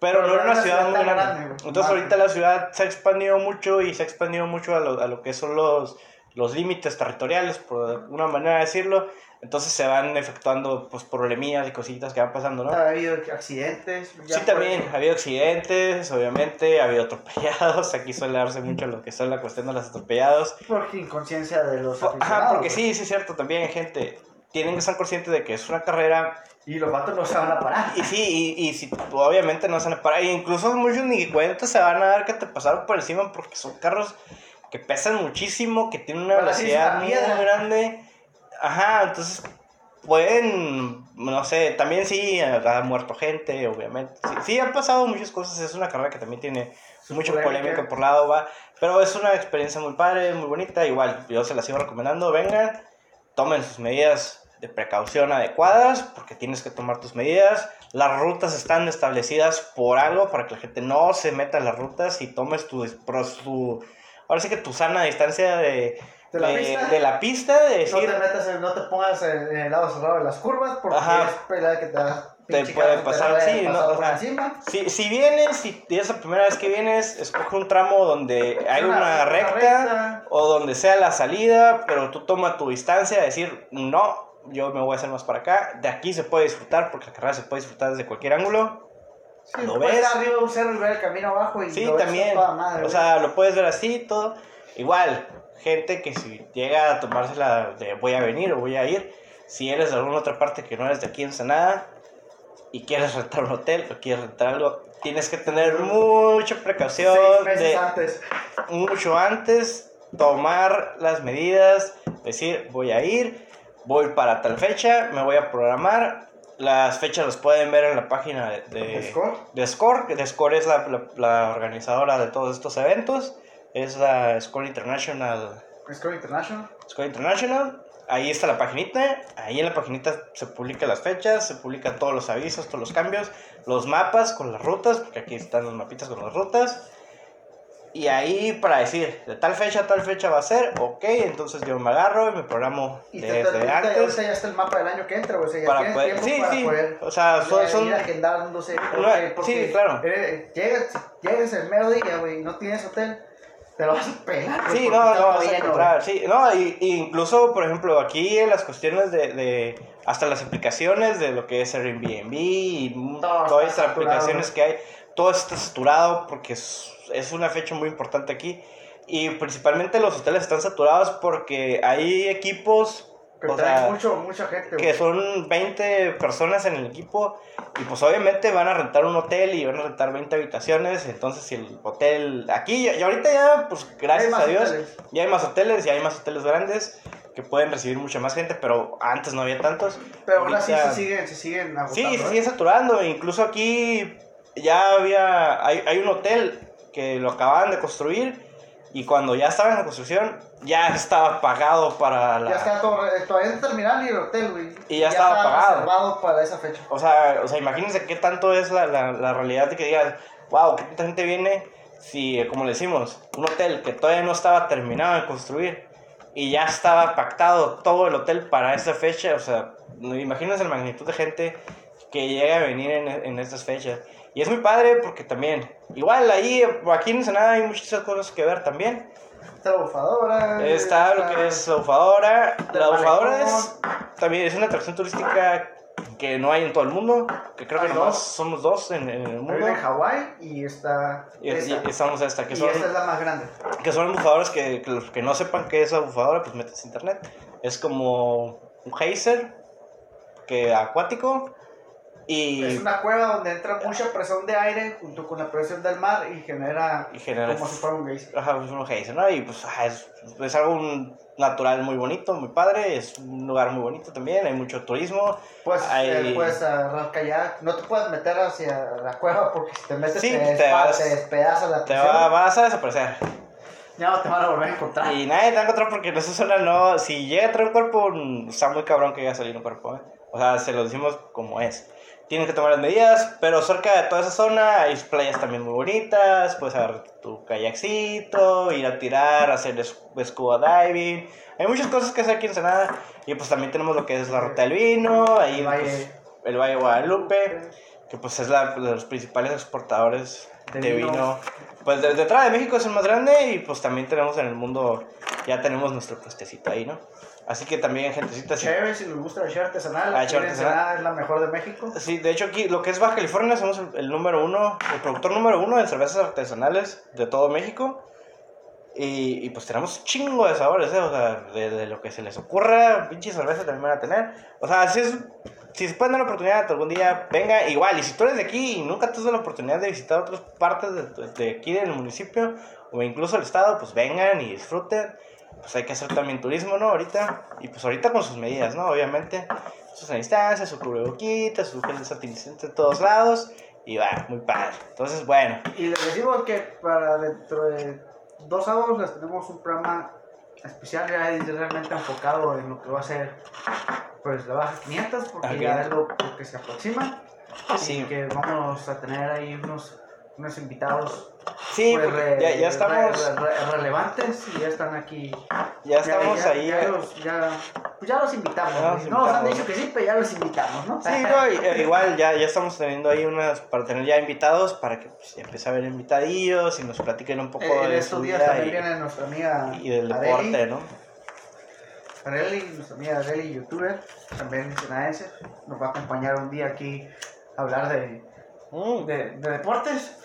pero, Pero no era una ciudad muy tan grande. grande. Entonces ahorita la ciudad se ha expandido mucho y se ha expandido mucho a lo, a lo que son los, los límites territoriales, por alguna manera de decirlo. Entonces se van efectuando pues problemillas y cositas que van pasando, ¿no? Ha habido accidentes. ya Sí, también, ha habido accidentes, obviamente, ha habido atropellados, aquí suele darse mucho lo que son la cuestión de los atropellados. Por inconsciencia de los Ajá, aficionados, porque güey. sí, sí es cierto, también gente, tienen que estar conscientes de que es una carrera Y los vatos no se van a parar. y sí, y, y si obviamente no se van a parar, y incluso muchos ni cuenta se van a dar que te pasaron por encima porque son carros que pesan muchísimo, que tienen una es velocidad muy grande. Ajá, entonces pueden, no sé, también sí ha muerto gente, obviamente. Sí, sí, han pasado muchas cosas, es una carrera que también tiene Su mucha polémica. polémica por lado, va. Pero es una experiencia muy padre, muy bonita, igual yo se la sigo recomendando, vengan, tomen sus medidas de precaución adecuadas, porque tienes que tomar tus medidas. Las rutas están establecidas por algo, para que la gente no se meta en las rutas y tomes tu, tu ahora sí que tu sana distancia de, ¿De la de- pista? de la pista, de No te metas, en- no te pongas en, en el lado cerrado de las curvas porque Ajá. es pelada que te Te puede te pasar, sí, no, o sea. Si, si vienes, si es la primera vez que vienes, escoge un tramo donde hay Una- una, una recta, recta. o donde sea la salida, pero tú toma tu distancia, decir, no, yo me voy a hacer más para acá. De aquí se puede disfrutar, porque la carrera se puede disfrutar desde cualquier ángulo. Sí, ¿Lo ves? arriba de un cerro y ver el camino abajo y Sí, lo también. a toda madre, o sea, lo puedes ver así, todo. Igual, gente que si llega a tomársela de voy a venir o voy a ir, si eres de alguna otra parte que no eres de aquí en Ensenada y quieres rentar un hotel o quieres rentar algo, tienes que tener mucha precaución Seis meses de antes. mucho antes, tomar las medidas, decir voy a ir, voy para tal fecha, me voy a programar. Las fechas las pueden ver en la página de, de, ¿De Score? de Score, que de Score es la, la- la organizadora de todos estos eventos, es la Score International. Score International. Score International, ahí está la paginita, ahí en la paginita se publican las fechas, se publican todos los avisos, todos los cambios, los mapas con las rutas, porque aquí están los mapitas con las rutas. Y ahí para decir, de tal fecha a tal fecha va a ser, ok, entonces yo me agarro y me programo Y desde te, te, antes. ya está el mapa del año que entra, güey. O sea, ya Para poder- tiempo sí, para sí, poder o sea, son- ir son- agendándose. No, Porque, sí, claro. eres- llegas, llegas el mero día, güey, y no tienes hotel, te lo vas a güey, Sí, no, no, vas a encontrar, sí, no, y, y incluso, por ejemplo, aquí en las cuestiones de, de hasta las aplicaciones de lo que es Airbnb y todas estas aplicaciones que hay, todo está saturado porque es, es una fecha muy importante aquí. Y principalmente los hoteles están saturados porque hay equipos, Que o sea, mucho, mucha gente, que son 20 personas en el equipo y pues obviamente van a rentar un hotel y van a rentar 20 habitaciones, entonces si el hotel aquí y ahorita ya pues gracias a Dios hoteles. ya hay más hoteles y hay más hoteles grandes que pueden recibir mucha más gente, pero antes no había tantos. Pero así Ahorita- se siguen, se siguen agotando. Sí, se ¿eh? sigue saturando. Incluso aquí ya había. Hay, hay un hotel que lo acababan de construir. Y cuando ya estaba en la construcción, ya estaba pagado para la. Ya está todo, todavía no terminal ni el hotel, güey. Y ya estaba pagado. reservado para esa fecha. O sea, o sea, imagínense qué tanto es la, la, la realidad de que digas, wow, qué tanta gente viene. Si, como le decimos, un hotel que todavía no estaba terminado de construir y ya estaba pactado todo el hotel para esa fecha. O sea, imagínense la magnitud de gente que llega a venir en, en estas fechas. Y es muy padre porque también, igual ahí, aquí en Ensenada hay muchas cosas que ver también. Está la bufadora. Está lo que es la bufadora. La bufadora es también es una atracción turística que no hay en todo el mundo. Que creo que Hay nomás dos. somos dos en, en el Hay mundo. una en Hawái y está. Y, esta. y- estamos esta, que Y son, esta es la más grande. que son bufadoras que, que los que no sepan qué es la bufadora, pues metes a internet. Es como un geyser que acuático. Y, Es una cueva donde entra mucha presión de aire junto con la presión del mar y genera, y genera como si fuera un geyser. Ajá, es un geyser, ¿no? Y pues ajá, es, es algo natural muy bonito, muy padre. Es un lugar muy bonito también. Hay mucho turismo. Pues Hay- eh, puedes agarrar kayak, no te puedes meter hacia la cueva porque si te metes Sí, te, te vas- te despedaza la Te presión. va, vas a desaparecer. Ya no te van a volver a encontrar. Y nadie te va a encontrar porque en esa zona no. Si llega a traer un cuerpo, está muy cabrón que llegue a salir un cuerpo. ¿eh? O sea, se lo decimos como es. Tienen que tomar las medidas, pero cerca de toda esa zona hay playas también muy bonitas. Puedes agarrar tu kayakcito, ir a tirar, hacer scuba diving. Hay muchas cosas que hacer aquí en Ensenada. Y pues también tenemos lo que es la ruta del vino, ahí El Valle. pues, el Valle de Guadalupe, que pues es la, de los principales exportadores de, De vino. vino. Pues de- detrás de México es el más grande y pues también tenemos en el mundo, ya tenemos nuestro puestecito ahí, ¿no? Así que también, gentecita. Chévere, si les gusta la cheve artesanal, La la cheve artesanal. es la mejor de México. Sí, de hecho aquí, lo que es Baja California, somos el, el número uno, el productor número uno de cervezas artesanales de todo México. Y, y pues tenemos un chingo de sabores, ¿eh? O sea, de, de lo que se les ocurra, pinche cerveza también van a tener. O sea, si, es, si se pueden dar la oportunidad algún día, venga, igual. Y si tú eres de aquí y nunca te has dado la oportunidad de visitar otras partes de, de aquí del municipio o incluso el estado, pues vengan y disfruten. Pues hay que hacer también turismo, ¿no? Ahorita. Y pues ahorita con sus medidas, ¿no? Obviamente. Sus distancias, su cubreboquita, su gel de todos lados. Y va, muy padre. Entonces, bueno. Y les decimos que para dentro de dos sábados les tenemos un programa especial ya realmente enfocado en lo que va a ser pues la baja 500 porque ya es lo, que se aproxima Sí. y que vamos a tener ahí unos, unos invitados Sí, pues, re- ya, ya estamos, re- re- relevantes y ya están aquí ya estamos ya, ahí. ya eh. los, pues ya los invitamos los no nos han dicho que sí pero ya los invitamos ¿no? Sí, no, eh, igual ya, ya estamos teniendo ahí unas, para tener ya invitados, para que pues, empiece a haber invitadillos y nos platiquen un poco Eh, de estos su días vida también y, viene nuestra amiga y del Adeli. deporte, ¿no? Areli, nuestra amiga Areli, youtuber, también senadense, nos va a acompañar un día aquí a hablar de, De, de deportes.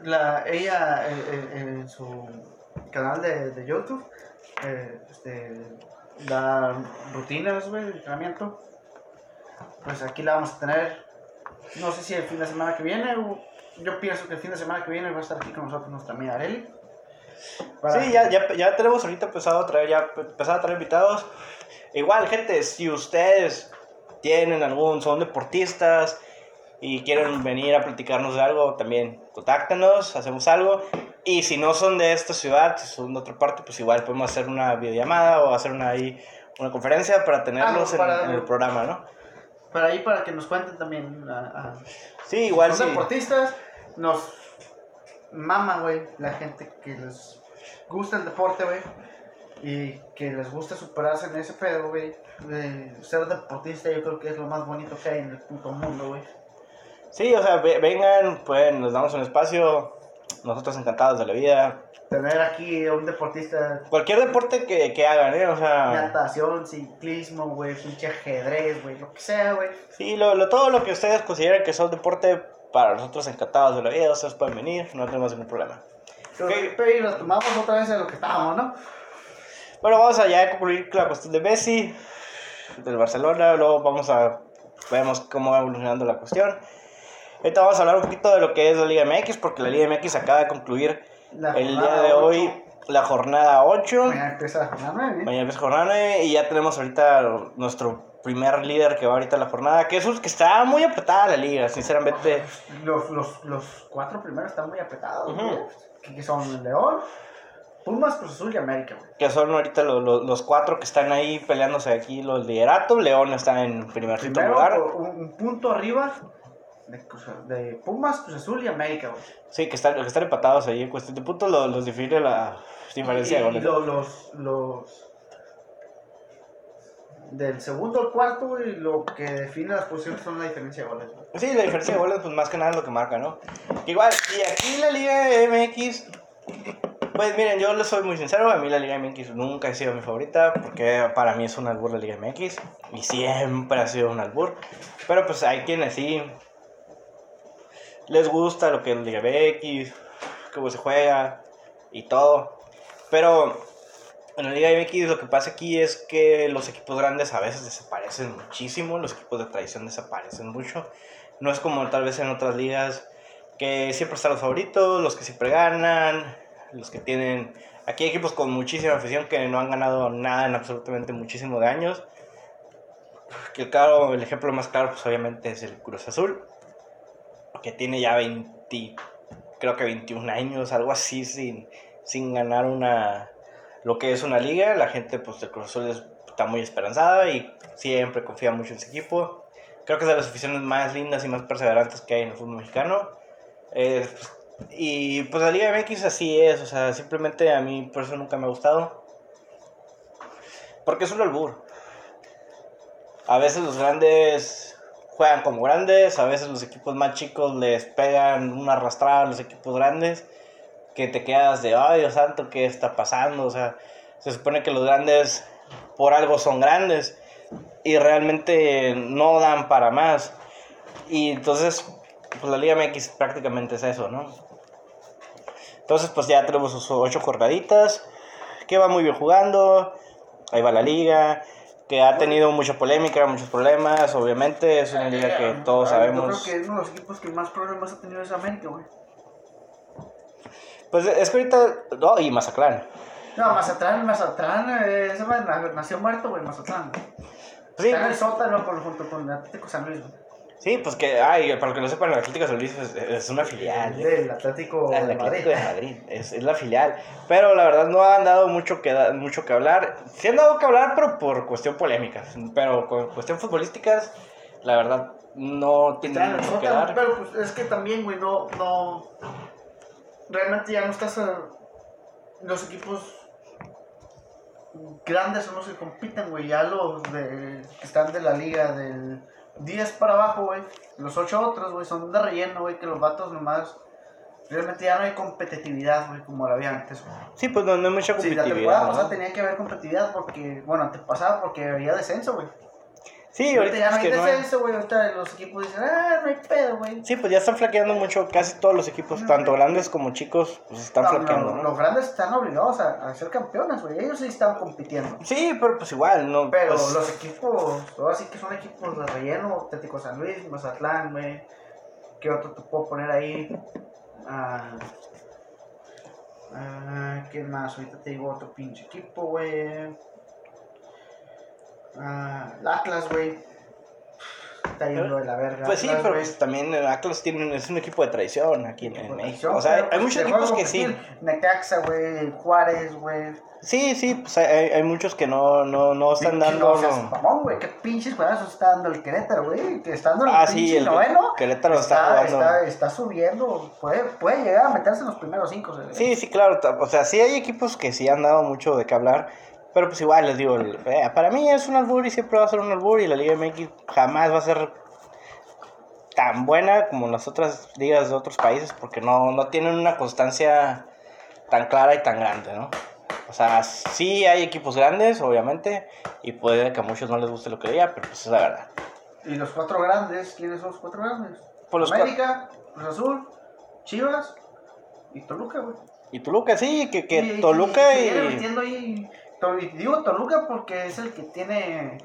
La, ella eh, eh, en su canal de, de YouTube eh, este, da rutinas de entrenamiento. Pues aquí la vamos a tener, no sé si el fin de semana que viene, o yo pienso que el fin de semana que viene va a estar aquí con nosotros nuestra amiga Areli. Para- Sí, ya, ya, ya tenemos ahorita empezado a traer, ya empezado a traer invitados. Igual, gente, si ustedes tienen algún, son deportistas y quieren venir a platicarnos de algo, también contáctenos, hacemos algo. Y si no son de esta ciudad, si son de otra parte, pues igual podemos hacer una videollamada o hacer una, ahí, una conferencia para tenerlos en- para- en, el programa, ¿no? Para ahí, para que nos cuenten también a- a- Sí, igual son sí. deportistas, nos mama, güey, la gente que les gusta el deporte, güey. Y que les gusta superarse en ese pedo, güey. ser deportista yo creo que es lo más bonito que hay en el puto mundo, güey. Sí, o sea, vengan, pues nos damos un espacio. Nosotros encantados de la vida. Tener aquí a un deportista. Cualquier deporte que, que hagan, ¿eh? O sea. Natación, ciclismo, güey, pinche ajedrez, güey, lo que sea, güey. Sí, lo, lo, todo lo que ustedes consideren que son deporte, para nosotros encantados de la vida, ustedes pueden venir, no tenemos ningún problema. Pero, okay. pero retomamos otra vez en lo que estábamos, ¿no? Bueno, vamos a ya concluir la cuestión de Messi, del Barcelona, luego vamos a, vemos cómo va evolucionando la cuestión. Ahorita vamos a hablar un poquito de lo que es la Liga MX, porque la Liga MX acaba de concluir el día de hoy la jornada 8. Mañana empieza la jornada 9. Mañana empieza la jornada 9 y ya tenemos ahorita nuestro primer líder que va ahorita a la jornada, que es que está muy apretada la liga, sinceramente. Los, los, los cuatro primeros están muy apretados, que son León, Pumas, Cruz Azul y América, güey. Que son ahorita los, los, cuatro que están ahí peleándose aquí los lideratos. León está en primer Primero, lugar. Un, punto arriba de, Pumas, Cruz Azul y América, güey. Sí, que están, que están empatados ahí en cuestión de puntos, los, los define la diferencia de goles. Los, los, los, del segundo al cuarto, y lo que define las posiciones son la diferencia de goles. Sí, la diferencia de goles, pues más que nada es lo que marca, ¿no? Igual, y aquí la Liga MX pues miren, yo les soy muy sincero, a mí la Liga MX nunca ha sido mi favorita, porque para mí es un albur la Liga MX, y siempre ha sido un albur. Pero pues hay quienes sí les gusta lo que es Liga MX, cómo se juega y todo. Pero en la Liga MX lo que pasa aquí es que los equipos grandes a veces desaparecen muchísimo, los equipos de tradición desaparecen mucho. No es como tal vez en otras ligas que siempre están los favoritos, los que siempre ganan, los que tienen... Aquí hay equipos con muchísima afición que no han ganado nada en absolutamente muchísimos de años. Que el, claro, el ejemplo más claro, pues obviamente es el Cruz Azul, que tiene ya 20, creo que 21 años, algo así, sin, sin ganar una, lo que es una liga. La gente, pues, del Cruz Azul está muy esperanzada y siempre confía mucho en su equipo. Creo que es de las aficiones más lindas y más perseverantes que hay en el fútbol mexicano. Eh, y pues la Liga MX así es, o sea, simplemente a mí por eso nunca me ha gustado. Porque es un albur. A veces los grandes juegan como grandes, a veces los equipos más chicos les pegan una arrastrada a los equipos grandes, que te quedas de, ay Dios santo, ¿qué está pasando? O sea, se supone que los grandes por algo son grandes y realmente no dan para más. Y entonces, pues la Liga MX prácticamente es eso, ¿no? Entonces, pues ya tenemos sus ocho jornaditas, que va muy bien jugando, ahí va la liga, que ha tenido mucha polémica, muchos problemas, obviamente, es una liga que todos sabemos. Yo creo que es uno de los equipos que más problemas ha tenido esa mente, güey. Pues es que ahorita, no, y Mazatlán. No, Mazatlán, Mazatlán, eh, ese nació muerto, güey, Mazatlán. Sí. Está en el sótano junto con Atlético San Luis, güey. Sí, pues que, ay, para que no sepan, el Atlético de San Luis es, una filial. Del Atlético, de Madrid. Es, es, la filial. Pero la verdad no han dado mucho que, mucho que hablar. Sí han dado que hablar, pero por cuestión polémica. Pero con cuestión futbolísticas, la verdad no tienen mucho que dar. Pero pues es que también, güey, no, no. Realmente ya no estás. los equipos grandes son los que compiten, güey. Ya los de, que están de la liga del 10 para abajo, güey. Los 8 otros, güey, son de relleno, güey, que los vatos nomás. Realmente ya no hay competitividad, güey, como la había antes, güey. Sí, pues no, hay mucha competitividad. Sí, la temporada pasada tenía que haber competitividad porque, bueno, pasaba porque había descenso, güey. Sí, ahorita, ya no hay descenso, güey. Ahorita los equipos dicen, ah, no hay pedo, güey. Sí, pues ya están flaqueando mucho. Casi todos los equipos, tanto grandes como chicos, pues están flaqueando. ¿no? Los grandes están obligados a, ser campeones, güey. Ellos sí están compitiendo. Sí, pero pues igual, ¿no? Pero pues los equipos, así que son equipos de relleno: Atlético San Luis, Mazatlán, güey. ¿Qué otro te puedo poner ahí? Ah. Ah, ¿Qué más? Ahorita te digo otro pinche equipo, güey. Ah, Atlas, güey. está yendo de la verga. Pues sí, Atlas, pero güey. pues también Atlas tiene, es un equipo de traición aquí en, en México. O sea, hay, pues, muchos equipos que sí. competir. Necaxa, güey, Juárez, güey. Sí, sí, pues hay, hay muchos que no, no, no están dando. No seas mamón, güey. Qué pinches juegazos está dando el Querétaro, güey. Que está dando el Ah, sí, el noveno. Querétaro está jugando. Está, está subiendo. Puede, puede llegar a meterse en los primeros cinco. Sí, sí, claro. O sea, sí hay equipos que sí han dado mucho de qué hablar. Pero pues igual les digo, eh, para mí es un albur y siempre va a ser un albur. Y la Liga MX jamás va a ser tan buena como las otras ligas de otros países. Porque no, no tienen una constancia tan clara y tan grande, ¿no? O sea, sí hay equipos grandes, obviamente. Y puede que a muchos no les guste lo que diga, pero pues es la verdad. Y los cuatro grandes, ¿quiénes son los cuatro grandes? Por los América, Cruz Azul, Chivas y Toluca, güey. Y Toluca, sí, que, que Y- Toluca y, y... y Digo Toluca porque es el que tiene.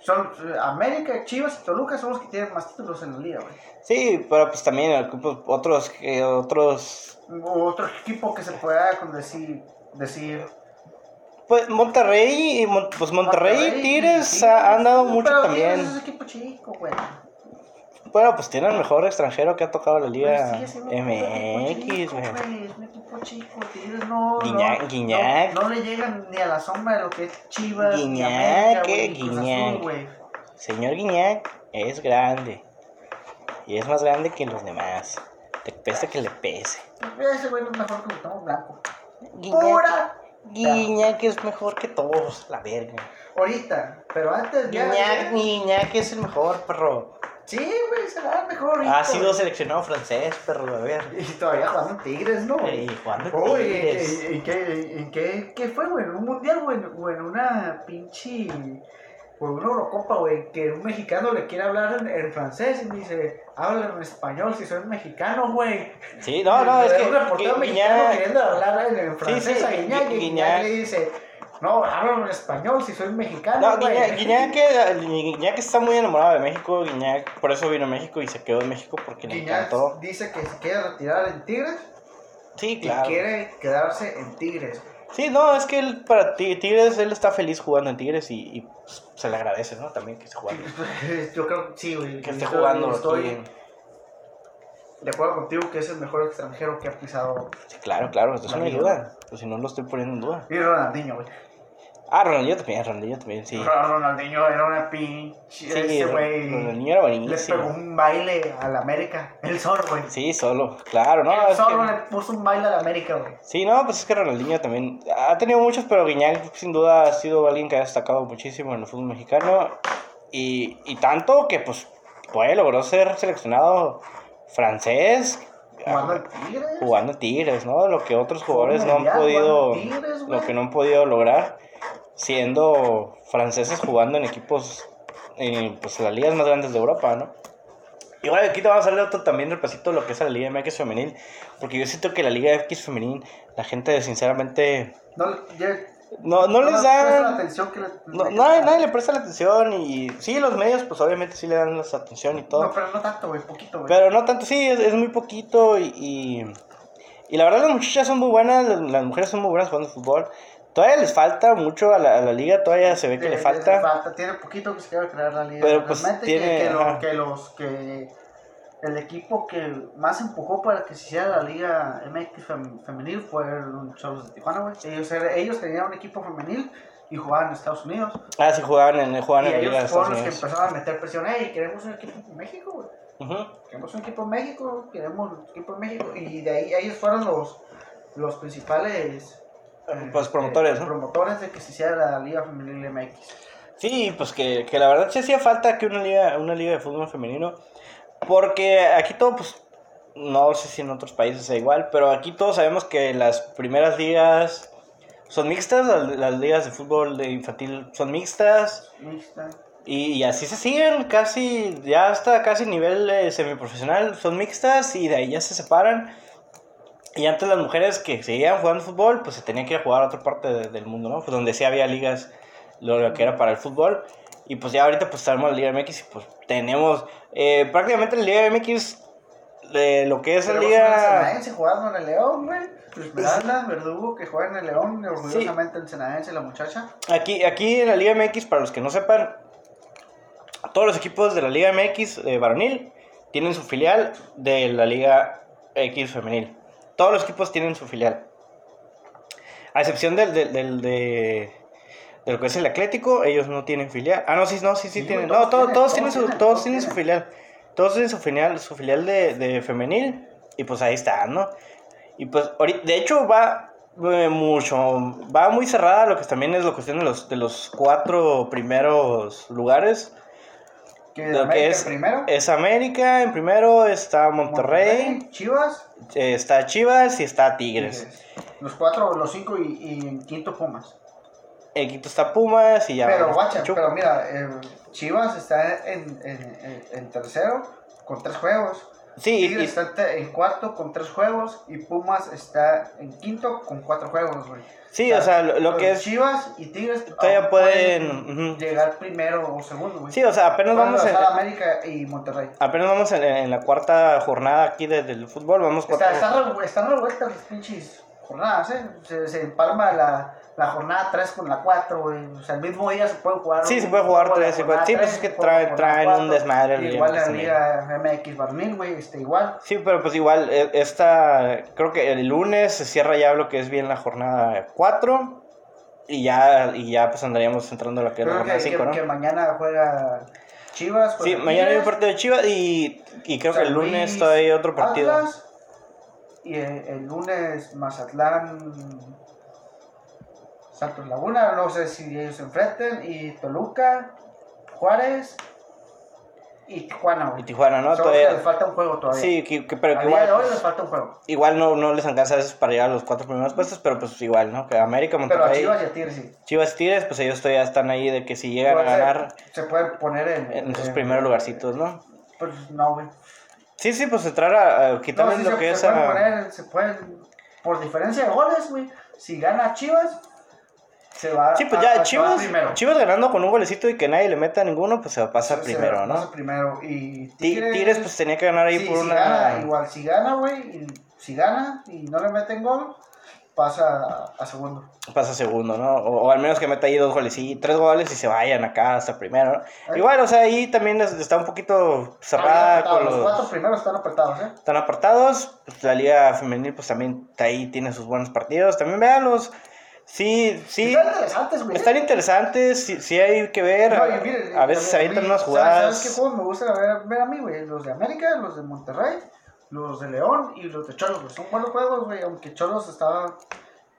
Son América, Chivas y Toluca son los que tienen más títulos en la liga, güey. Sí, pero pues también otros, que otros Otro equipo que se pueda con decir, decir Pues Monterrey, y Mon- pues Monterrey, y Tigres sí, ha- han dado sí, mucho pero también. Es equipo chico, güey. Bueno, pues tiene el mejor extranjero que ha tocado la Pero Liga un equipo MX, güey. Chico, Tigres no. Guiñac, no, Guiñac. No, no le llegan ni a la sombra de lo que es Chivas. Guiñac, América, eh, Cruz Azul, Guiñac. Señor Guiñac es grande. Y es más grande que los demás. Te pese que le pese. Ese güey no es mejor que Gustavo Blanco. Guiñac, ¡Pura! Guiñac es mejor que todos, la verga. Ahorita, pero antes ya. Guiñac, Guiñac es el mejor, perro. Sí, güey, será el mejor. Ha sido güey. seleccionado francés, perro, a ver. Y todavía jugando en Tigres, ¿no? Y jugando en Oye, Tigres. ¿en qué, en qué, qué fue, güey? ¿En un mundial, güey? ¿O en una pinche... o en una Eurocopa, güey? Que un mexicano le quiere hablar en, en francés y me dice, habla en español si soy mexicano, güey. Sí, no, no, [LAUGHS] es que Un reportero mexicano queriendo hablar en, francés sí, a Guiñac Gui- y Guiñac- le dice, no, hablo en español si soy mexicano, No. Guiñac, Guiñac, que- Guiñac está muy enamorado de México, Guiñac por eso vino a México y se quedó en México porque le Guiñac encantó. dice que se quiere retirar en Tigres Sí, y claro. quiere quedarse en Tigres. Sí, no, es que él para Ti- Tigres, él está feliz jugando en Tigres y, y, pues, se le agradece, ¿no? También que esté jugando. [LAUGHS] Yo creo que sí, güey. Que esté jugando Estoy de acuerdo contigo que es el mejor extranjero que ha pisado. Sí, claro, claro, no hay liga. duda. Pues si no lo estoy poniendo en duda. Y Ronaldinho, güey. Ah, Ronaldinho también, Ronaldinho también, sí. Ro- Ronaldinho era una pinche. Sí, ese güey. Ronaldinho era Le pegó buenísimo. un baile al América. Él solo, güey. Sí, solo, claro, ¿no? Él Es solo que- le puso un baile al América, güey. Sí, no, pues es que Ronaldinho también ha tenido muchos, pero Guiñac sin duda ha sido alguien que ha destacado muchísimo en el fútbol mexicano y, y tanto que pues pues, logró ser seleccionado francés Jugando ah, en Tigres. jugando en Tigres, ¿no? Lo que otros jugadores no han podido, Tigres, lo que no han podido lograr siendo franceses jugando en equipos, en pues las ligas más grandes de Europa, ¿no? Igual aquí te vamos a darle otro también repasito de lo que es la Liga MX femenil, porque yo siento que la Liga MX femenil, la gente sinceramente No, ya- no, no les presta la da... atención que le. No, le- nadie, nadie le presta la atención y sí, los medios pues obviamente sí le dan la atención y todo. No, pero no tanto, güey. Poquito, güey. Pero no tanto, sí, es, es muy poquito y, y, y la verdad las muchachas son muy buenas, las, las mujeres son muy buenas jugando fútbol. Todavía les falta mucho a la, a la liga, todavía se ve que le Le- falta. Tiene poquito que se quiere crear la liga. Pero, pues, Realmente tiene- que, que, lo- que los que el equipo que más empujó para que se hiciera la liga MX fem- femenil fue los Cholos de Tijuana, güey. Ellos, ellos tenían un equipo femenil y jugaban en Estados Unidos. Ah, sí, jugaban en, jugaban y en la liga de ellos Estados fueron los que Unidos. empezaron a meter presión. Hey, queremos un equipo en México, güey. Ujú. Queremos un equipo en México, queremos un equipo en México. Y de ahí ellos fueron los, los principales Pues, promotores, eh, ¿no? promotores de que se hiciera la liga femenil MX. Sí, pues que, que la verdad sí hacía falta que una liga, una liga de fútbol femenino. Porque aquí todo, pues, no sé si en otros países sea igual, pero aquí todos sabemos que las primeras ligas son mixtas, las, las ligas de fútbol de infantil son mixtas. Mixta. Y, y así se siguen, casi, ya hasta casi nivel eh, semiprofesional, son mixtas y de ahí ya se separan. Y antes las mujeres que seguían jugando fútbol, pues se tenían que ir a jugar a otra parte de- del mundo, ¿no? Pues donde sí había ligas, lo que era para el fútbol. Y pues ya ahorita pues tenemos la Liga MX y pues tenemos eh, prácticamente la Liga MX, de lo que es la Liga... Ensenadense jugando en el León, güey. Esmeralda, Verdugo, que juega en el León, orgullosamente en Ensenadense, la muchacha. Aquí, aquí en la Liga MX, para los que no sepan, todos los equipos de la Liga MX eh, varonil tienen su filial de la Liga X femenil. Todos los equipos tienen su filial. A excepción del, del, del- de, de lo que es el Atlético, ellos no tienen filial. Ah, no, sí, no, sí, sí, Sí, tienen. No, todos todos, tienen, todos tienen todos su, todos tienen su filial. Todos tienen su filial, su filial de, de femenil. Y pues ahí está, ¿no? Y pues, de hecho, va eh, mucho, va muy cerrada lo que también es la cuestión de los, de los cuatro primeros lugares. Que Lo América que es, primero. es América, en primero está Monterrey, Chivas. Está Chivas y está Tigres. Tigres. Los cuatro, los cinco y, y en quinto Pumas. En quinto está Pumas y ya. pero guacha, pero mira, eh, Chivas está en, en, en, en tercero con tres juegos. Sí, y- Tigres y- está en cuarto con tres juegos y Pumas está en quinto con cuatro juegos, güey. sí, o sea, lo, lo que es... Chivas y Tigres Todavía pueden, ujú. llegar primero o segundo, güey. Sí, o sea, apenas Pueden vamos en, América y Monterrey. apenas vamos en, en la cuarta jornada aquí de- del fútbol, vamos cuatro... Está, están revueltas las pinches jornadas, ¿eh? Se, se empalma la, la jornada 3 con la 4, güey. O sea, el mismo día se puede jugar. Sí, un- se puede jugar juego de tres, la igual. jornada Sí, pues es que traen- la traen un desmadre el Igual la Liga MX Barnil, güey, este, igual. Sí, pero pues igual, e- esta, creo que el lunes se cierra ya lo que es bien la jornada 4 y ya, y ya pues andaríamos entrando a lo que es la jornada que, 5, ¿no? que mañana juega Chivas. Sí, mañana hay un partido de Chivas y, y creo que el San lunes Luis, todavía hay otro partido. Atlas, y el, el lunes Mazatlán. Santos Laguna, no sé si ellos se enfrenten. Y Toluca, Juárez y Tijuana, güey. Y Tijuana, ¿no? Solo Todavía- les falta un juego todavía. Sí, que, que- pero A que día de igual, hoy les pues, falta un juego. igual no, no les alcanza a veces para llegar a los cuatro primeros puestos, pero pues igual, ¿no? Que América, Pero a Monterrey, Chivas Chivas, y a Tigres sí. y Tigres, pues ellos todavía están ahí de que si llegan a ganar Se pueden poner en. en sus en- primeros lugarcitos, ¿no? Pues no, güey. Sí, sí, pues entrar a, a No, quitarles sí, lo se, que se es pueden a... poner, se pueden, por diferencia de goles, güey, si gana Chivas, se va Sí, pues a- ya a- se va Chivas, ganando con un golecito y que nadie le meta ninguno, pues se pasa Se- se primero, ¿no? pasa primero. Y Ti- Tigres, pues tenía que ganar ahí sí, por si una... gana, igual, si gana, güey, si gana y no le meten gol, pasa a, a segundo. pasa segundo, ¿no? O, o al menos que meta ahí dos goles y tres goles y se vayan acá hasta primero, ¿no? Ahí. Igual, o sea, ahí también es- está un poquito cerrada con los, los... cuatro primeros están apretados, ¿eh? Están apartados, pues, la liga femenil pues también ahí tiene sus buenos partidos, también véanlos. Sí, sí, Están interesantes, güey. están interesantes, sí, sí hay que ver, No, a, y miren, a veces a se avientan unas ¿sabes- jugadas. ¿Sabes qué juegos me gusta ver, ver a mí, güey? Los de América, los de Monterrey, los de León y los de Cholos, güey. Son buenos juegos, güey, aunque Cholos estaba...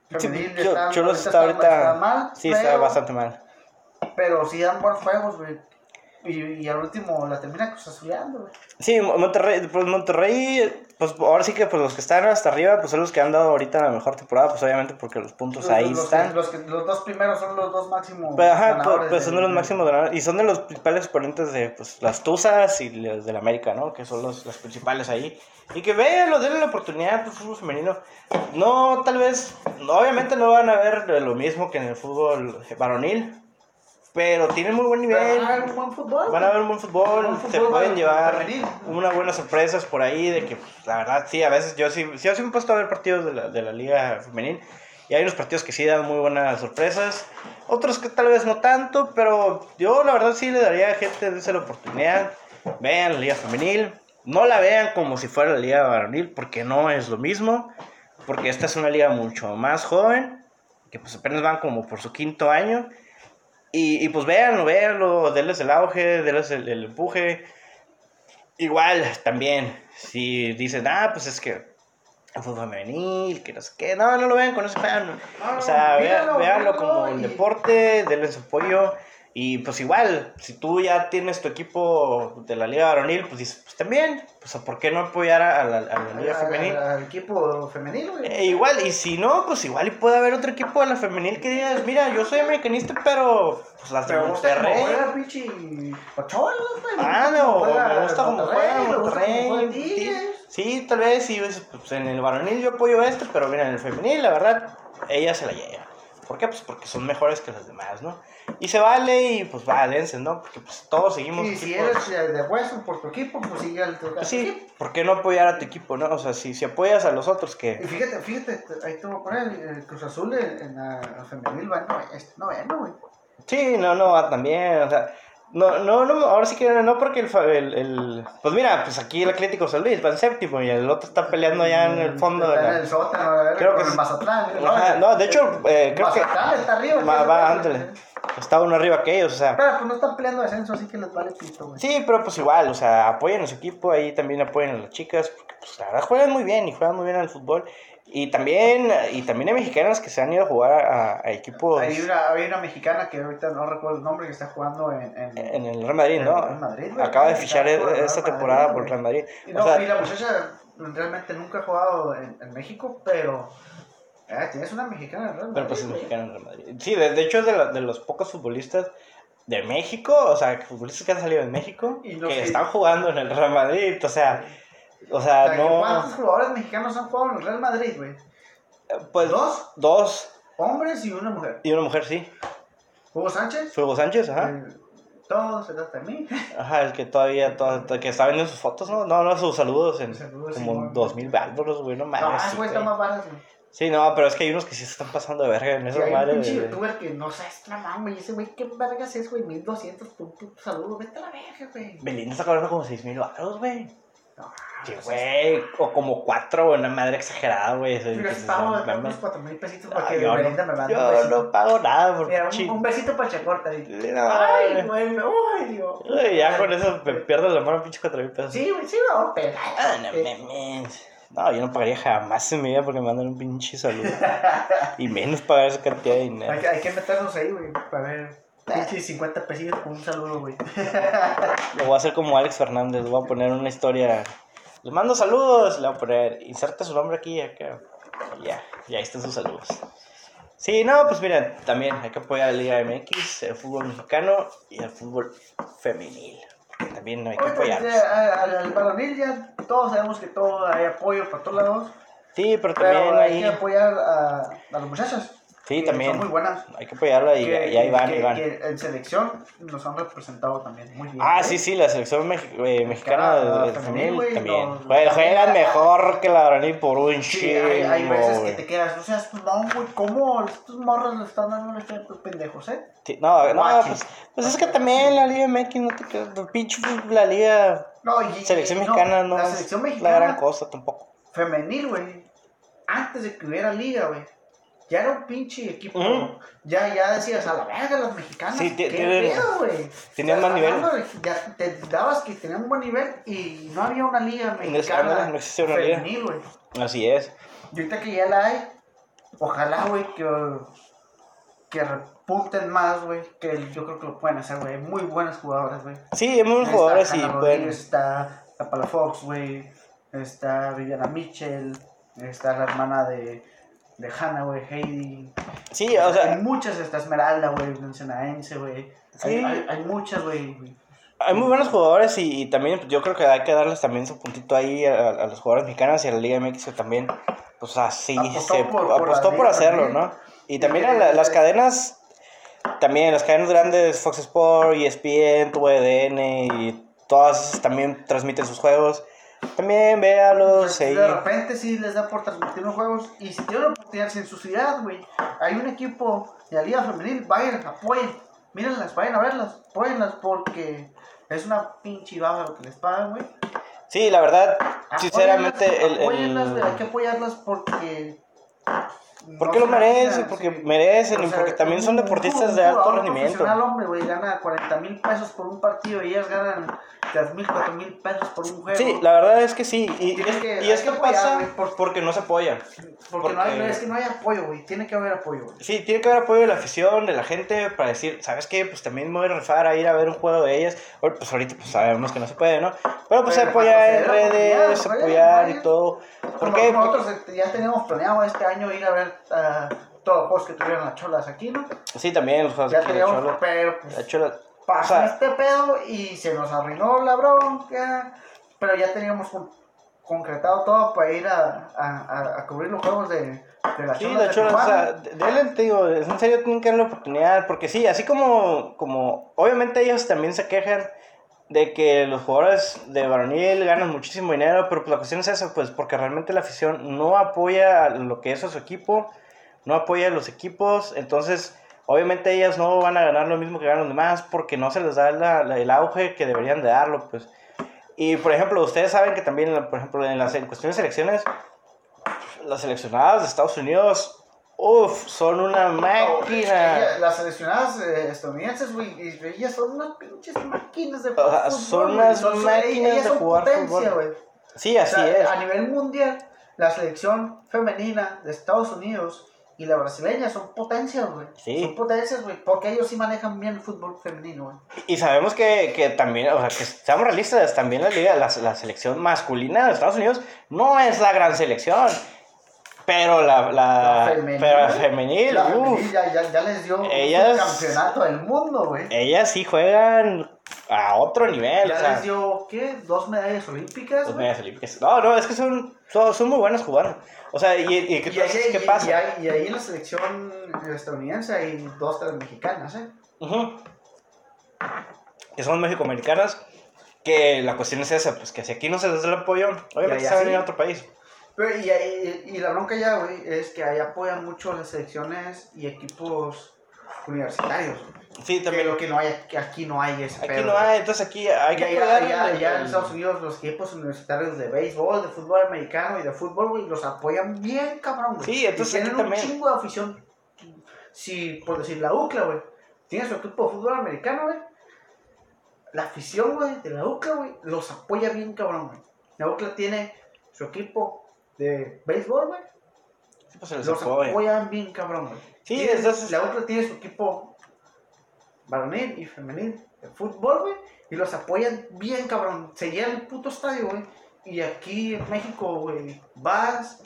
Sí, femenil, está- Cholos está ahorita, está mal, sí, está pero- bastante mal. Pero sí dan buenos juegos, güey. Y, y al último la termina cruzazuleando, güey. Sí, Mo- Monterrey, pues Monterrey, pues ahora sí que pues los que están hasta arriba, pues son los que han dado ahorita la mejor temporada, pues obviamente porque los puntos Los, ahí los están. los, que- los dos primeros son los dos máximos Pues, ajá, pues, ganadores pues son de los máximos ganadores y son de los principales exponentes de pues, las Tuzas y los del América, ¿no? Que son los, los principales ahí. Y que vean, denle la oportunidad al fútbol femenino. No, tal vez, no, obviamente no van a ver lo mismo que en el fútbol varonil, pero tienen muy buen nivel. van a ver un buen fútbol. Van a ver un buen fútbol, se fútbol pueden llevar unas buenas sorpresas por ahí, de que pues, la verdad sí, a veces yo sí, sí, yo sí me he puesto a ver partidos de la, de la liga femenil y hay unos partidos que sí dan muy buenas sorpresas, otros que tal vez no tanto, pero yo la verdad sí le daría a gente de la oportunidad, vean la liga femenil, no la vean como si fuera la liga varonil, porque no es lo mismo, porque esta es una liga mucho más joven, que pues apenas van como por su quinto año. Y, y pues véanlo, véanlo, denles el auge, denles el, el empuje. Igual, también, si dicen, ah, pues es que el fútbol femenil, que no sé qué, no, no lo vean con ese fan. No, o sea, véanlo mírenlo como el y- deporte, denles su apoyo. Y pues igual, si tú ya tienes tu equipo de la liga varonil, pues dices, pues también, pues ¿por qué no apoyar a la, a la liga femenil? Al, equipo femenil, güey. Eh, igual, y si no, pues igual y puede haber otro equipo de la femenil que digas, mira, yo soy americanista, pero pues las de Me gusta como Monterrey. juega pinche Ochoa, Ah, no, me gusta como juega Monterrey. Sí, tal vez, sí, ves, pues en el varonil yo apoyo este, pero mira, en el femenil, la verdad, ella se la lleva. ¿Por qué? Pues porque son mejores que las demás, ¿no? Y se vale y pues va, dense, ¿no? Porque pues todos seguimos Y si eres de hueso por tu equipo, pues sigue al tu Pues sí. ¿por qué no apoyar a tu equipo, no? O sea, si, si apoyas a los otros Y que... fíjate, fíjate, ahí te voy a poner el Cruz Azul en, la femenil, va, no, este, no, no, güey. Sí, no, no, va también, o sea... No, no, no, ahora sí que no, porque el, el, el, Pues mira, pues aquí el Atlético San Luis va en séptimo y el otro está peleando allá en el fondo. Está de en el sótano, Creo que es- el Mazatlán. Ajá, no, de hecho, eh, creo que. Mazatlán está arriba. Va, que- va, ándale. Está uno arriba que ellos, o sea. Pero pues no están peleando descenso, así que les vale pito, güey. Sí, pero pues igual, o sea, apoyen a su equipo, ahí también apoyen a las chicas, porque pues la verdad juegan muy bien y juegan muy bien al fútbol. Y también, y también hay mexicanas que se han ido a jugar a, a equipos Hay una, hay una mexicana que ahorita no recuerdo el nombre que está jugando en, en, en el Real Madrid, ¿no? Real Madrid. Acaba de fichar por esta Madrid, temporada por güey. el Real Madrid. Y, O no, sea, y la muchacha realmente nunca ha jugado en, en México, pero eh, tienes una mexicana en el Real pero pues es Madrid, mexicana en Real Madrid. Sí, de, de hecho es de, la- de los pocos futbolistas de México, o sea, futbolistas que han salido de México, no que sé. están jugando en el Real Madrid, o sea, o sea, O sea, no... ¿Cuántos jugadores mexicanos han jugado en el Real Madrid, güey? Pues ¿Dos? Dos Hombres y una mujer. y una mujer, sí. Hugo Sánchez. Fue Hugo Sánchez, ajá. el- todo se trata de mí. Ajá, el que todavía, todo- que está viendo sus fotos, ¿no? No, no, sus saludos en Saludos, como dos mil bárbaros, güey, no No, mames. ese sí, güey está más barato, güey. Sí, no, pero es que hay unos que sí se están pasando de verga en Sí, esas hay un madres. pinche youtuber que no sabes la mamá, güey. Ese güey, ¿qué vergas es, güey? 1200 por un puto saludo. Vete a la verga, güey. Belinda está cobrando como seis mil baros, güey. No, Sí, güey. O como cuatro, una madre exagerada, güey. Yo les pago unos 4 mil pesitos para que yo Belinda me no, mande yo no pago nada por Mira, un, un besito para Chacorta. Ay, güey. me ay, Dios. Uy, ya con eso me pierdo la mano, pinche cuatro mil pesos. Sí, güey, sí, no, pero. Ah, no yo no pagaría jamás en mi vida porque me mandan un pinche saludo. [LAUGHS] y menos pagar esa cantidad de dinero. Hay, que- hay que meternos ahí, güey, para ver. Pinche 50 pesitos con un saludo, güey. Lo voy a hacer como Alex Fernández, voy a poner una historia. Les mando saludos, le voy a poner, inserte su nombre aquí, acá. Ya, ya ahí están sus saludos. Sí, no, pues miren, también hay que apoyar a la Liga MX, el fútbol mexicano y el fútbol femenil. porque También hay que Ahorita, apoyarlos. ya, al, varonil ya todos sabemos que todo hay apoyo para todos lados. Sí, pero también hay ahí. que apoyar a, a las muchachas. Sí, que también. Son muy buenas. Hay que apoyarla y, que, y ahí van, que- ahí van. que en selección nos han representado también muy bien. Ah, ¿eh? sí, sí, la selección mex- eh, mexicana de, de femenil, también. no, Jue- no, juegan no, mejor que la varonil por un Sí, chingo, hay, hay veces que güey. te quedas, o sea, no, güey, ¿cómo estos morros le están dando este estos pendejos, eh? Sí, No, no, pues, pues es que también la Liga MX, no te el pinche la Liga No, y, Selección y- mexicana no, La es selección la mexicana gran cosa tampoco. femenil, güey, antes de que hubiera liga, güey, ya era un pinche equipo. Ya, ya decías, a la verga, las mexicanas. Sí, ¿qué pedo, güey? tenían más nivel. Ya te dabas que tenían un buen nivel y no había una liga No mexicana. no existía una liga. Así es. Y ahorita que ya la hay, ojalá, güey, que, que repunten más, güey. Que yo creo que lo pueden hacer, güey. Muy buenas jugadoras, güey. Sí, hay muchos Está jugadores y pueden... Está la Palafox, güey. Está Viviana Mitchell. Está la hermana de, de Hannah, güey, Heidi. Sí, o sea, hay muchas, está Esmeralda, güey, Senaense, güey. Sí. hay, hay muchas, güey. hay muy buenos jugadores y, y también pues, yo creo que hay que darles también su puntito ahí a, a los jugadores mexicanos y a la Liga MX que también, pues así Apostó se por- por apostó por hacerlo, también. ¿no? Y también a la- las cadenas, también las cadenas grandes, Fox Sport, E ESPN, TUDN y todas esas también transmiten sus juegos. También véalos de repente sí les da por transmitir los juegos. Y si tienen oportunidad, en su ciudad, güey, hay un equipo de la Liga Femenil, vayan, apoyen. Mírenlas, vayan a verlas, apóyenlas porque es una pinche baba lo que les pagan, güey. Sí, la verdad, sinceramente, Apóyenlas, el, apóyenlas, güey, hay que el, apoyarlas porque. Porque no lo merecen, porque sí. merecen O y sea, porque también un- son un- deportistas un de alto rendimiento. profesional, hombre, güey, gana 40 mil pesos por un partido y ellas ganan 3 mil, 4 mil pesos por un juego. Sí, la verdad es que sí. Y, y- que- y es que que apoyar, pasa porque no se apoya. Porque, no hay, porque- es que no hay apoyo, güey. Tiene que haber apoyo, güey. Sí, tiene que haber apoyo de la afición, de la gente, para decir, ¿sabes qué? Pues también me voy a rifar a ir a ver un juego de ellas. Pues ahorita pues sabemos que no se puede, ¿no? Pero pues Pero apoyar en redes, apoyar y todo. Porque nosotros este, ya teníamos planeado este año ir a ver ah, todos los juegos que tuvieron las cholas aquí, ¿no? sí, también los juegos Ya aquí de teníamos, pero pues pasó o sea, este pedo y se nos arruinó la bronca. Pero ya teníamos con- concretado todo para ir a, a, cubrir los juegos de, de las Sí, cholas. la chola, o sea, de te digo, en serio tienen que dar la oportunidad, porque sí, así como, como, obviamente ellos también se quejan de que los jugadores de varonil ganan muchísimo dinero, pero pues la cuestión es esa, pues porque realmente la afición no apoya lo que es su equipo, no apoya a los equipos, entonces Obviamente ellas no van a ganar lo mismo que ganan los demás porque no se les da el auge que deberían de darlo, pues. Y por ejemplo, ustedes saben que también, por ejemplo, en las en cuestiones de selecciones, las seleccionadas de Estados Unidos Uf, son una máquina. las seleccionadas eh, estadounidenses, güey, ellas son unas pinches máquinas de jugar Son unas máquinas de jugar fútbol. Sí, así es. A nivel mundial, la selección femenina de Estados Unidos y la brasileña son potencias, güey. Sí. Son potencias, güey, porque ellos sí manejan bien el fútbol femenino, güey. Y sabemos que, que, también, o sea, que seamos realistas, también la liga, la, la selección masculina de Estados Unidos no es la gran selección. Pero la, la, femenil, pero femenil, la femenil ya, ya, ya, les dio ellas, un campeonato del mundo, güey. Ellas sí juegan a otro nivel. Ya o sea, les dio, ¿qué? ¿Dos medallas olímpicas? Dos medallas olímpicas. No, no, es que son, son, son muy buenas jugando. O sea, ¿y, y, ¿qué, y ahí, ¿qué pasa? Y, ahí en la selección estadounidense hay dos, tres mexicanas, ¿eh? Uh Que son mexicoamericanas. Que la cuestión es esa, pues que si aquí no se les da el apoyo, obviamente se van a a otro país y, la bronca ya, güey, es que ahí apoyan mucho las selecciones y equipos universitarios. Sí, también. lo que no hay, aquí no hay ese Aquí no hay, entonces aquí hay que ya, ya, en Estados Unidos los equipos universitarios de béisbol, de fútbol americano y de fútbol, güey, los apoyan bien, cabrón, güey. Sí, entonces y tienen un chingo de afición. Si, por decir, la UCLA, güey, tiene su equipo de fútbol americano, güey. La afición, güey, de la UCLA, güey, los apoya bien, cabrón, güey. La UCLA tiene su equipo de béisbol, güey. Sí, pues se los, apoyan bien, cabrón, güey. Sí, entonces... La otra tiene su equipo varonil y femenil de fútbol, güey. Y los apoyan bien, cabrón. Se llena el puto estadio, güey. Y aquí en México, güey, vas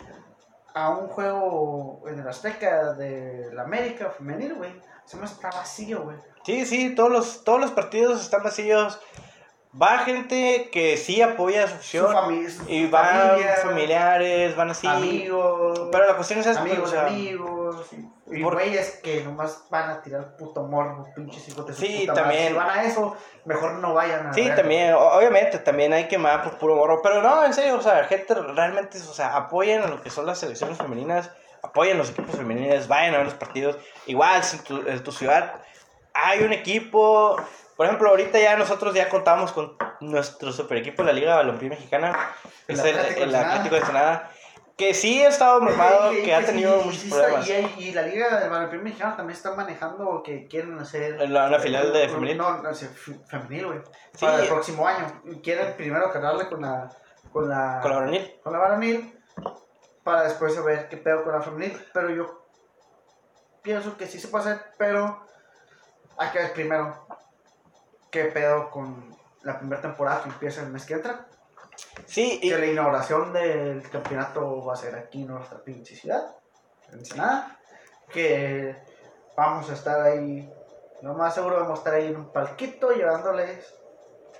a un juego en el Azteca de la América femenil, güey. Se me está vacío, güey. Sí, sí, todos los, todos los partidos están vacíos va gente que sí apoya su opción. y van familiares, van así. Amigos. Pero la cuestión es esa. Amigos, amigos. Y güeyes que nomás van a tirar puto morbo, pinches hijos de Sí, también. Si van a eso, mejor no vayan a Sí, también. Obviamente, también hay que más por puro morro. Pero no, en serio, o sea, gente realmente, o sea, apoyen a lo que son las selecciones femeninas. Apoyen los equipos femeninos, vayan a ver los partidos. Igual, si en tu ciudad hay un equipo por ejemplo, ahorita ya nosotros ya contamos con nuestro super equipo de la Liga Balompié Mexicana, el, es el, Atlético, de Sonada, que sí ha estado mermado, que, ha tenido muchos problemas. Y, la Liga del Balompié Mexicano también está manejando que quieren hacer... una filial de femenil. No, no, femenil, güey. Para el próximo año. Quieren primero cargarle con la... Con la, con la varonil. Con la varonil. Para después saber qué pedo con la femenil. Pero yo pienso que sí se puede hacer, pero hay que ver primero qué pedo con la primera temporada que empieza el mes que entra. Sí, y... Que la inauguración del campeonato va a ser aquí en nuestra pinche ciudad, en Ensenada. Que vamos a estar ahí, lo más seguro vamos a estar ahí en un palquito llevándoles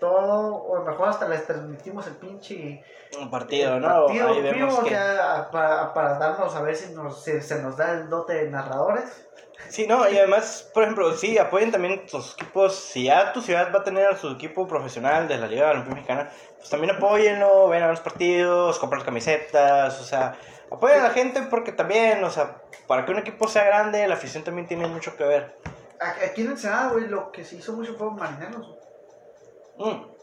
todo, o mejor hasta les transmitimos el pinche un partido, ¿no? Partido ahí vivo que... para, para, darnos a ver si, nos, si se nos da el dote de narradores. Sí, no, y además, por ejemplo, sí, apoyen también tus equipos. Si ya tu ciudad va a tener su equipo profesional de la Liga Olímpica Mexicana, pues también apóyenlo, ven a los partidos, compren camisetas, o sea, apoyen a la gente porque también, o sea, para que un equipo sea grande, la afición también tiene mucho que ver. Aquí en Ensenada, güey, lo que se hizo mucho fue marineros. Mm.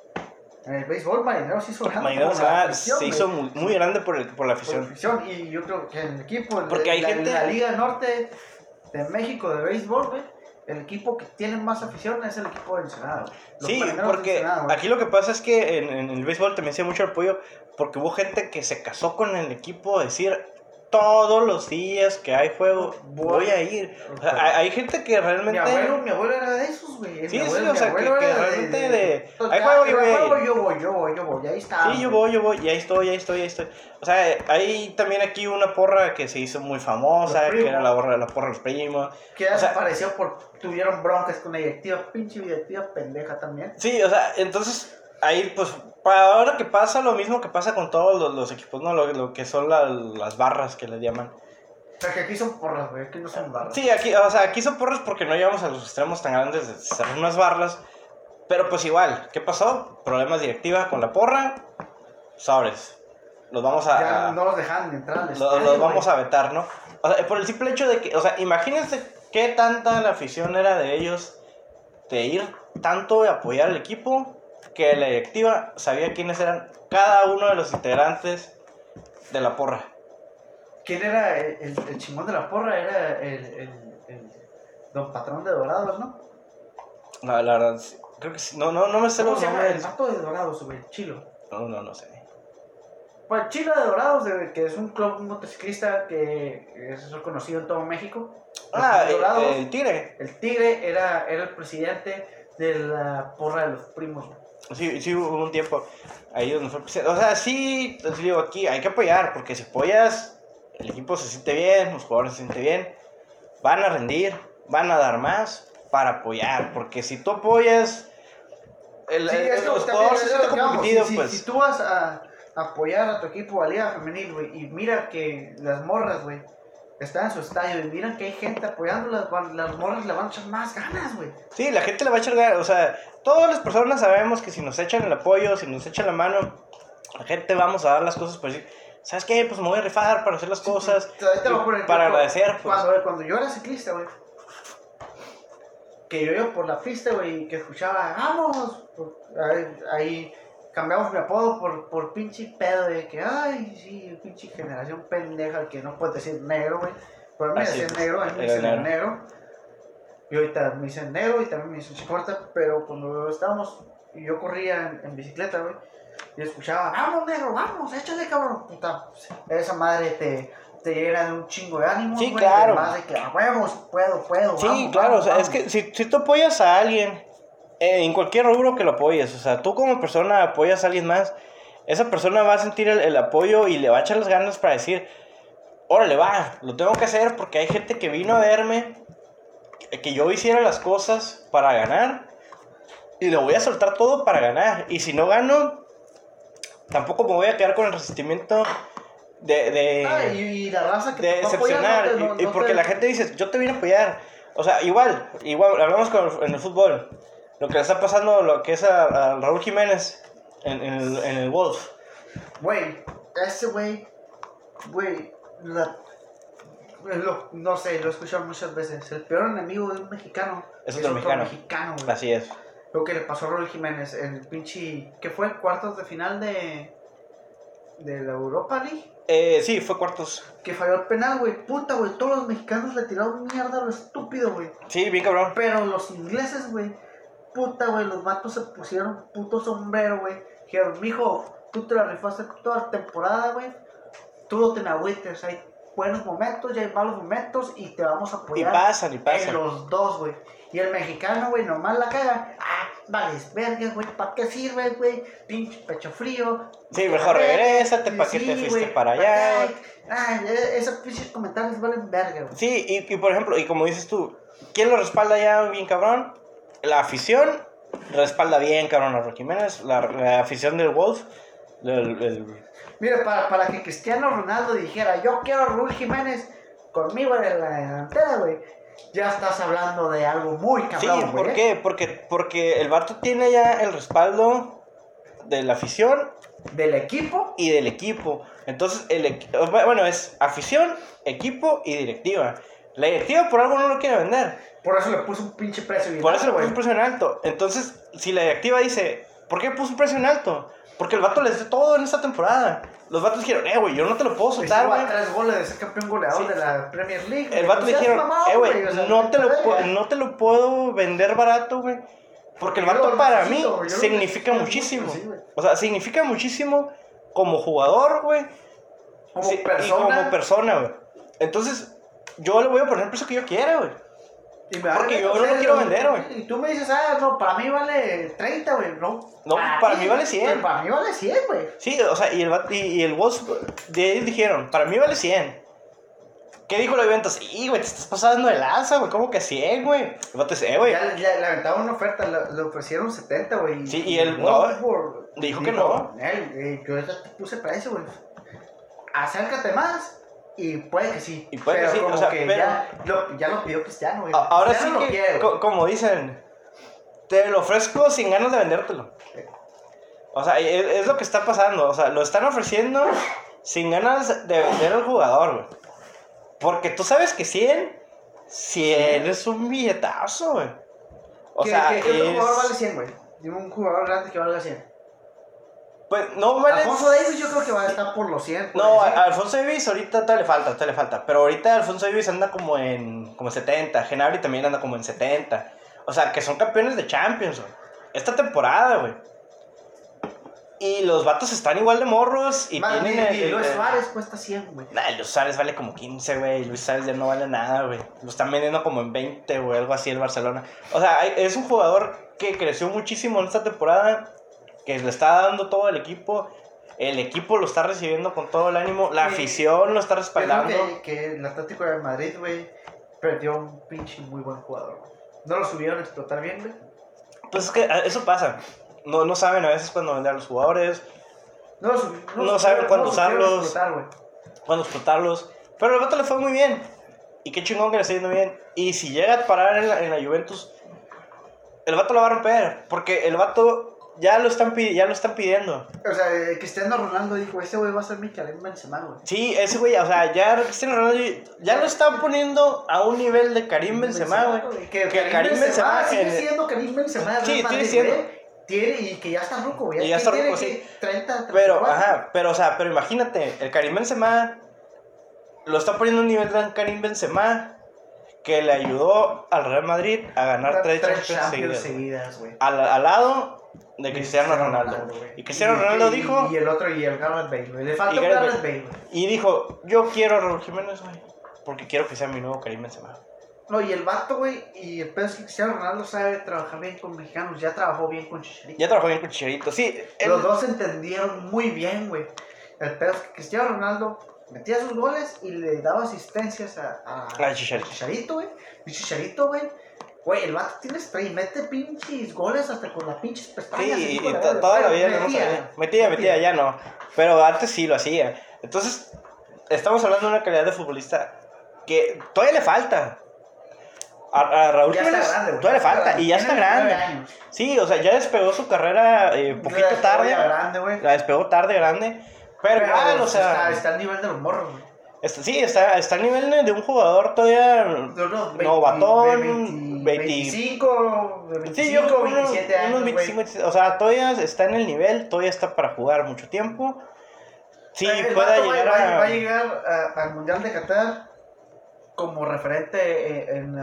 En el béisbol, Marineros se hizo grande. se hizo muy, muy, grande por, el, por la afición. Por la afición. Y yo creo que en el equipo, Porque hay la, gente... la Liga Norte de México de béisbol, güey, el equipo que tiene más afición es el equipo de Ensenada. Sí, porque aquí lo que pasa es que en, en el béisbol también se mucho apoyo porque hubo gente que se casó con el equipo, decir, todos los días que hay juego voy a ir. hay, gente que realmente. Mi abuelo, mi abuelo era de esos, güey. Sí, sí, o sea, que, realmente de. hay juego, yo voy. Yo voy, yo voy, yo voy, ahí está. Sí, yo voy, yo voy, y ahí estoy, ahí estoy, ahí estoy. O sea, hay también aquí una porra que se hizo muy famosa, que era la, porra, la porra de los primos. Que ya desapareció por. Tuvieron broncas con la directiva, pinche directiva pendeja también. Sí, o sea, entonces ahí pues para ahora que pasa lo mismo que pasa con todos los, equipos, ¿no? Lo, que son las barras que le llaman. O sea, que aquí son porras, güey, aquí no son barras. Sí, aquí, o sea, aquí son porras porque no llegamos a los extremos tan grandes de ser unas barras. Pero pues igual, ¿qué pasó? Problemas directiva con la porra, sobres. Los vamos a... Ya no los dejan entrar Los, los vamos a vetar, ¿no? O sea, por el simple hecho de que, o sea, imagínense ¿qué tanta la afición era de ellos de ir tanto y apoyar al equipo que la directiva sabía quiénes eran cada uno de los integrantes de la porra? ¿Quién era el, el, el chingón de la porra? Era el, el, el don patrón de Dorados, ¿no? La, la verdad, sí, creo que sí. No, no, no me sé ¿Cómo los se llama? El nombres. vato de Dorados, güey, Chilo. No, no, no sé. Pues Chilo de Dorados, de- que es un club motociclista que es reconocido en todo México. Los Ah, eh, Dorados. el tigre. El Tigre era, era el presidente de la porra de los primos. güey. Sí, sí, hubo un tiempo ahí donde fue. O sea, sí, te digo, aquí hay que apoyar, porque si apoyas, el equipo se siente bien, los jugadores se sienten bien, van a rendir, van a dar más para apoyar, porque si tú apoyas, el, Sí, el- los jugadores se sienten si, si- pues. si tú vas a apoyar a tu equipo a Liga Femenil, güey, y mira que las morras, güey, están en su estadio y miran que hay gente apoyándolas, las morras le van a echar más ganas, güey. Sí, la gente le va a echar ganas, o sea, todas las personas sabemos que si nos echan el apoyo, si nos echan la mano, la gente vamos a dar las cosas por decir, ¿sabes qué? Pues me voy a rifar para hacer las cosas, Ahí te lo juro, yo para agradecer, pues. Cuando, cuando yo era ciclista, güey, que yo iba por la pista, güey, y que escuchaba, vamos, por- ahí, ahí cambiamos mi apodo por, por pinche pedo de que, ay, sí, pinche generación pendeja que no puede decir negro, güey. Ah, me decían negro, a mí me dicen negro. negro. Y ahorita me dicen negro y también me dicen chicorta, pero cuando estábamos, y yo corría en, en bicicleta, güey, y escuchaba, vamos negro, vamos, échale cabrón, puta, esa madre te, te llena de un chingo de ánimo, Sí, claro. más de que, a huevos, puedo, puedo, Sí, vamos, claro, vamos, o sea, es vamos". que si, si tú apoyas a alguien, en cualquier rubro que lo apoyes, o sea, tú como persona apoyas a alguien más, esa persona va a sentir el, el apoyo y le va a echar las ganas para decir, órale, va, lo tengo que hacer porque hay gente que vino a verme, eh, que yo hiciera las cosas para ganar, y lo voy a soltar todo para ganar, y si no gano, tampoco me voy a quedar con el resentimiento de... de Ah, y, la raza que de apoyar, decepcionar. no te- no- y, y porque te- la gente dice, yo te vine a apoyar. O sea, igual, igual, hablamos con el- en el fútbol. Lo que le está pasando, lo que es a, a Raúl Jiménez en, en el, en el Wolf. Güey, ese güey, güey, la- lo- no sé, lo he escuchado muchas veces. El peor enemigo de un mexicano Es otro mexicano. güey. Así es. Lo que le pasó a Raúl Jiménez, el pinche. ¿Qué fue? ¿Cuartos de final de. de la Europa League? Eh, sí, fue cuartos. Que falló el penal, güey. Puta, güey. Todos los mexicanos le tiraron mierda a lo estúpido, güey. Sí, bien cabrón. Pero los ingleses, güey. Puta, güey. Los vatos se pusieron puto sombrero, güey. Dijeron, mijo, tú te la rifaste toda la temporada, güey. Tú no te me agüites. Hay buenos momentos y hay malos momentos y te vamos a Y apoyar. pasan, y En pasan. los dos, güey. Y el mexicano, güey, nomás la caga. Ah, vales, verga, güey. ¿Para qué sirve, güey? Pinche pecho frío. Sí, mejor regrésate, ¿pa' qué te Sí, fuiste güey, para ¿pa' allá? Ay, eh, esos pinches comentarios valen verga, güey. Sí, y, y por ejemplo, y como dices tú, ¿quién lo respalda ya bien cabrón? La afición respalda bien cabrón a Raúl Jiménez. La, la afición del Wolf. el- el- Mira, para, para que Cristiano Ronaldo dijera, yo quiero a Raúl Jiménez conmigo en la delantera, güey. Ya estás hablando de algo muy Sí, cabrón, güey. ¿por ¿eh? qué? Porque, porque el vato tiene ya el respaldo de la afición Del equipo. y del equipo. Entonces, el bueno, es afición, equipo y directiva. La directiva por algo no lo quiere vender. Por eso le puso un pinche precio. bien Por eso le puso un precio en alto. Entonces, si la directiva dice, ¿por qué puso un precio en alto? Porque el vato les dio todo en esta temporada. Los vatos dijeron, eh, güey, yo no te lo puedo soltar, güey. tres goles de ser campeón goleador Sí. de la Premier League. El vato le dijeron, eh, güey, o sea, no, te lo verga. pu- no te lo puedo vender barato, güey. Porque el vato para mí significa muchísimo. sí, o sea, significa muchísimo como jugador, güey. Como Sí, persona. Y como persona, güey. Entonces, yo le voy a poner el precio que yo quiera, güey. Y me Porque yo no lo quiero vender, güey. Y tú me dices, ah, no, para mí vale 30, güey. No, No, para mí vale 100. güey, Para mí vale 100, güey. Sí, o sea, y el, y, y el Wolves de ellos dijeron, para mí vale 100. ¿Qué dijo la venta? Sí, güey, te estás pasando de lanza, güey. ¿Cómo que 100, güey? El vato dice, eh, güey. Ya, ya le aventaron una oferta, le, le ofrecieron 70, güey. Sí, y él, Wolfsburg dijo que no. Él, eh, yo ya te puse precio, güey. Acércate más y puede que sí. Y puede que pero sí, como o sea, que pero- ya, lo, ya lo pidió Cristiano, güey. A- Ahora sí Cristiano lo que, quiere, co- como dicen, te lo ofrezco sin ganas de vendértelo. O sea, es, es lo que está pasando. O sea, lo están ofreciendo sin ganas de vender al jugador, güey. Porque tú sabes que 100 100 es un billetazo, güey. O ¿Qué, sea, ¿qué, ¿qué otro jugador vale 100, güey? Dime un jugador grande que valga 100. Pues no vale. Alfonso Davis yo creo que va a estar por los 100. No, a Alfonso Davis ahorita te le falta, te le falta. Pero ahorita Alfonso Davis anda como en como 70. Genabri también anda como en 70. O sea, que son campeones de Champions, güey. Esta temporada, güey. Y los vatos están igual de morros y tienen... Y, Luis Suárez cuesta 100, güey. Nah, Luis Suárez vale como 15, güey. Luis Suárez ya no vale nada, güey. Lo están vendiendo como en 20, güey, algo así el Barcelona. O sea, es un jugador que creció muchísimo en esta temporada, que le está dando todo el equipo. El equipo lo está recibiendo con todo el ánimo. La afición lo está respaldando. Que, que el Atlético de Madrid, güey, perdió un pinche muy buen jugador. No lo subieron a explotar bien, güey. Pues es que eso pasa no, no saben a veces cuándo vender a los jugadores. No, no, saben cuándo usarlos. cuándo explotarlos. Pero el vato le fue muy bien. Y qué chingón que le está yendo bien. Y si llega a parar en la, en la Juventus, el vato lo va a romper. Porque el vato ya lo están, ya lo están pidiendo. O sea, eh, Cristiano Ronaldo dijo, ese güey va a ser mi Karim Benzema, güey. Sí, ese güey, o sea, ya Cristiano Ronaldo ya lo están poniendo a un nivel de Karim Benzema, güey. Que, Karim, Benzema, sigue siendo Karim Benzema. Sí, sigue siendo tiene y que ya está ruco, güey. Y ya está ruco, sí. 30, pero, ajá, pero, o sea, pero imagínate, el Karim Benzema lo está poniendo a un nivel de Karim Benzema que le ayudó al Real Madrid a ganar tres, Champions, seguidas, güey. Al, al, lado de Cristiano Ronaldo. y Cristiano Ronaldo dijo... Y el otro, y el Gareth Bale, güey. Le falta Gareth Bale, Y dijo, yo quiero a Raúl Jiménez, güey. Porque quiero que sea mi nuevo Karim Benzema. No, y el vato, güey, y el pedo es que Cristiano Ronaldo sabe trabajar bien con mexicanos. Ya trabajó bien con Chicharito. Ya trabajó bien con Chicharito, sí. Los dos entendieron muy bien, güey. El pedo es que Cristiano Ronaldo metía sus goles y le daba asistencias a, a, a Chicharito, güey. Y Chicharito, güey. Güey, el vato tiene spray, mete pinches goles hasta con las pinches pestañas. Sí, y toda la vida no metía, metía, metía, ya no. Pero antes sí lo hacía. Entonces, estamos hablando de una calidad de futbolista que todavía le falta. A, Raúl ya Jiménez grande, todavía le falta y ya está grande. Sí, o sea, ya despegó su carrera eh, poquito tarde. Grande, la despegó tarde, grande. Pero, igual, o sea. Está, está al nivel de los morros, güey. Está, sí, está, está al nivel de un jugador todavía no, no, novatón, 25, 25, sí, yo creo 27 años, 25, o sea, todavía está en el nivel, todavía está para jugar mucho tiempo. Sí, puede llegar va, a... va, a llegar al Mundial de Qatar como referente en,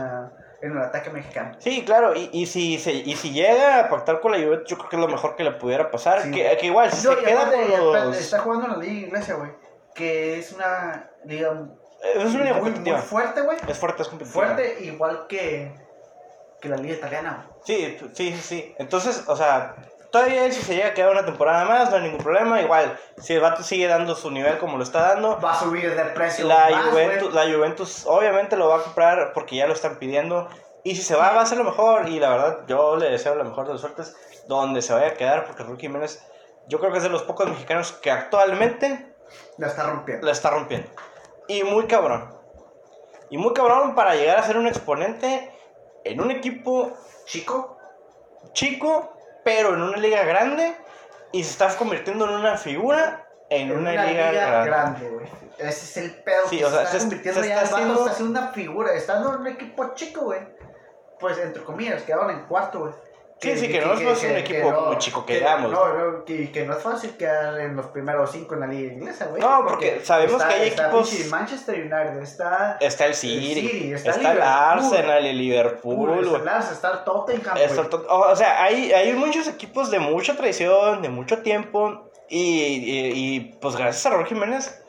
en, el ataque mexicano. Sí, claro, y, y, si, se, y si llega a pactar con la Juventus, yo creo que es lo mejor que le pudiera pasar. Que, que, igual, si se queda con los... Está jugando en la Liga Inglesa, güey, que es una liga... Es una liga muy, muy fuerte, güey. Es fuerte, es competitiva. Fuerte, igual que, que la liga italiana. Sí, sí, sí. Entonces, o sea, Todavía si se llega a quedar una temporada más, no hay ningún problema. Igual, si el vato sigue dando su nivel como lo está dando, va a subir de precio. La, Juventus, la Juventus obviamente lo va a comprar porque ya lo están pidiendo. Y si se va, va a ser lo mejor. Y la verdad, yo le deseo la mejor de las suertes donde se vaya a quedar. Porque Rookie Jiménez, yo creo que es de los pocos mexicanos que actualmente la está rompiendo. La está rompiendo. Y muy cabrón. Y muy cabrón para llegar a ser un exponente en un equipo chico. Chico, pero en una liga grande y se está convirtiendo en una figura en, una, liga, grande. güey. Ese es el pedo. Sí, o sea, se está convirtiendo ya está haciendo... está haciendo una figura. Estando en un equipo chico, güey. Pues entre comillas, quedaron en cuarto, güey. Sí, sí, que, no es un equipo muy chico que digamos. No, no, que, que, no es fácil quedar en los primeros cinco en la liga inglesa, güey. No, porque, sabemos que hay equipos. Está Manchester United, está. Está el City, está, el Arsenal, el Liverpool. Está, está el Tottenham. o sea, hay, hay muchos equipos de mucha tradición, de mucho tiempo. Y, y, y pues gracias a Raúl Jiménez.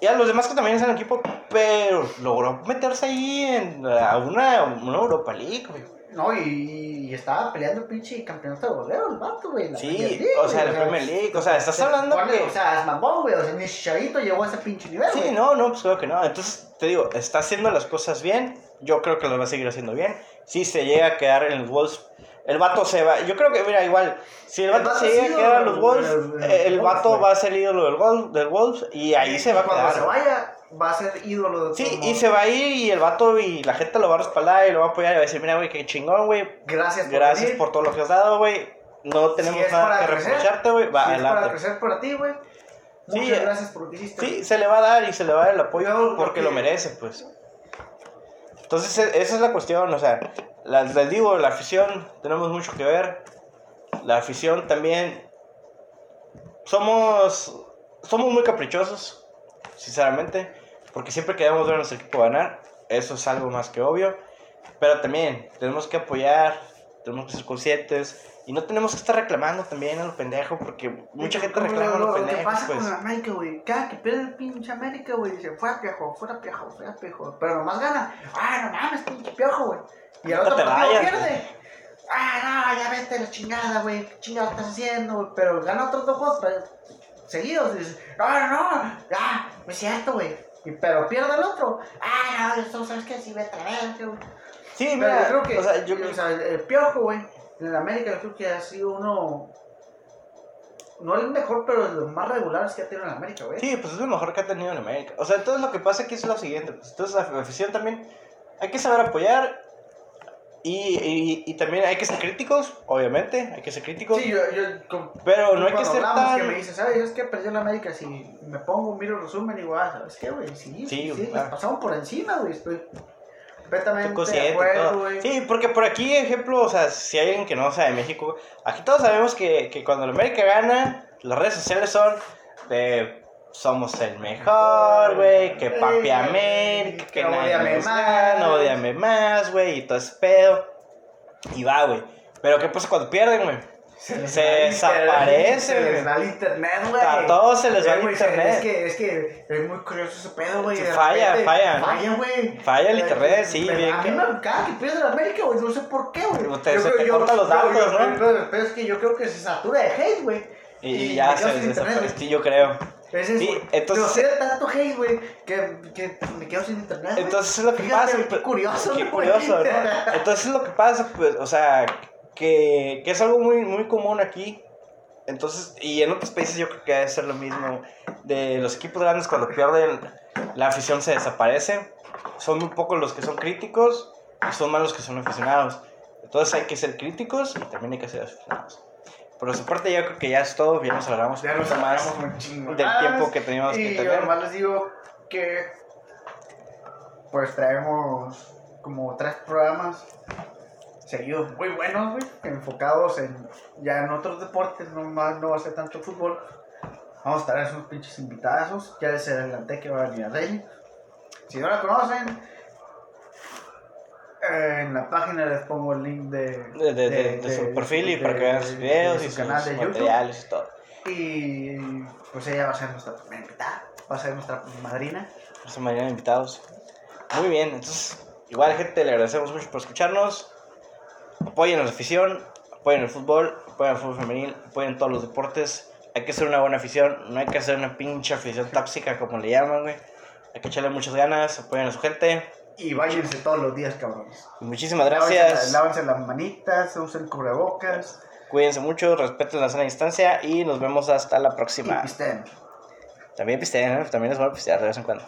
Y a los demás que también están en el equipo, pero logró meterse ahí en a una, una Europa League, güey. No, y, y, estaba peleando el pinche campeonato de goleo, el vato, güey. Sí, o sea, el Premier League, o sea, estás hablando que... O sea, es mamón, güey, o sea, ni Chicharito llegó a ese pinche nivel, Sí, no, no, pues creo que no. Entonces, te digo, está haciendo las cosas bien, yo creo que lo va a seguir haciendo bien. Si se llega a quedar en los Wolves, el vato se va... Yo creo que, mira, igual, si el vato se llega a quedar en los Wolves, el, vato va a ser ídolo del, del Wolves y ahí se va a quedar. se vaya va a ser ídolo de Sí, y se va a ir y el vato y la gente lo va a respaldar y lo va a apoyar y va a decir, mira, güey, qué chingón, güey. Gracias por Gracias por todo lo que has dado, güey. No tenemos nada que reprocharte, güey. Va, si es para crecer para ti, güey. Muchas sí, gracias por lo que hiciste. Sí, se le va a dar y se le va a dar el apoyo porque lo merece, pues. Entonces, e, esa es la cuestión, o sea, la, les digo, la afición, tenemos mucho que ver. La afición también, somos, somos muy caprichosos, sinceramente, porque siempre queremos ver a nuestro equipo ganar, eso es algo más que obvio, pero también tenemos que apoyar, tenemos que ser conscientes y no tenemos que estar reclamando también a los pendejos, porque mucha gente reclama a los pendejos. ¿Qué pasa pues. con América, güey? Cada que pierde el pinche América, güey, dice, fuera piojo, fuera piojo, fuera piojo. Pero nomás gana. Ah, no mames, pinche piojo, güey. Y el otro te partido vayas, pierde. Ah, no, ya vete la chingada, güey. ¿Qué chingada estás haciendo? güey? Pero gana otros dos juegos seguidos. Y dices, no, no, no, ah, no es cierto, güey. Y, pero pierde el otro. Ah, no, tú sabes que la verga, güey. Sí, Pero mira, yo creo que, o sea, yo, o sea, el piojo, güey, en América yo creo que ha sido uno, no el mejor, pero de los más regulares que ha tenido en América, güey. Sí, pues es lo mejor que ha tenido en América. O sea, entonces lo que pasa aquí es lo siguiente. Pues, entonces la afición también hay que saber apoyar y, y, y también hay que ser críticos, obviamente, hay que ser críticos. Sí, yo, yo con- pero no hay que ser tan... que me dices, ¿sabes? Es que perdió en América, si me pongo, miro el resumen y digo, ah, ¿sabes qué, güey? Sí, sí, Sí, claro. les pasamos por encima, güey, estoy completamente de acuerdo, güey. Sí, porque por aquí, ejemplo, o sea, si hay alguien que no sabe de México, aquí todos sabemos que, que cuando la América gana, las redes sociales son de somos el mejor, güey, que papi América, que que nos más. gana, odíame más, güey, y todo ese pedo. Y va, güey. Pero ¿qué pasa cuando pierden, güey? Se, les Se desaparece, internet, Se les güey. va el internet, güey. A todos se les va Eh, el güey, internet. Es que, es que es muy curioso ese pedo, güey. Falla, repente, falla. Falla, güey. Falla el internet, sí, bien A que- mí me cada que pierde la América, güey. No sé por qué, güey. Te- se Yo te creo- yo- cortan los yo- datos, yo- ¿no? Pero, pero es que yo creo que se satura de hate, güey. Y, ya me quedo se internet, desaparece, güey. yo creo. Ese es, Sí, entonces- Pero sé tanto hate, güey, que, que me quedo sin internet. Entonces es lo que Fíjate, pasa. Qué pues, curioso, Qué ¿no, curioso? ¿no? [LAUGHS] Entonces es lo que pasa, pues, o sea, que, que es algo muy, muy común aquí. Entonces, y en otros países yo creo que debe ser lo mismo. De los equipos grandes cuando pierden, la afición se desaparece. Son muy pocos los que son críticos y son más los que son aficionados. Entonces hay que ser críticos y también hay que ser aficionados. Por su parte yo creo que ya es todo, ya nos hablamos Ya un nos poquito más un chingo. del más. tiempo que teníamos y que yo tener. nomás les digo que pues traemos como tres programas seguidos muy buenos, güey, enfocados en ya en otros deportes, no más no va a ser tanto fútbol. Vamos a traer esos pinches invitazos, ya les adelanté que va a venir a Rey. Si no la conocen, en la página les pongo el link de, de, de, de- de su perfil y para que vean sus videos de y su sus canal de YouTube. materiales y todo. Y pues ella va a ser nuestra primera invitada, va a ser nuestra madrina. Esta mañana invitados. Muy bien, entonces, igual gente, le agradecemos mucho por escucharnos. Apoyen a la afición, apoyen el fútbol, apoyen el fútbol femenil, apoyen todos los deportes. Hay que ser una buena afición, no hay que hacer una pinche afición tóxica como le llaman, güey. Hay que echarle muchas ganas, apoyen a su gente. Y váyanse todos los días, cabrones. Y muchísimas gracias. lávense las manitas, usen cubrebocas. Cuídense mucho, respeten la sana distancia y nos vemos hasta la Y próxima. pisten. También pisteen, ¿eh? también es bueno pistear de vez en cuando.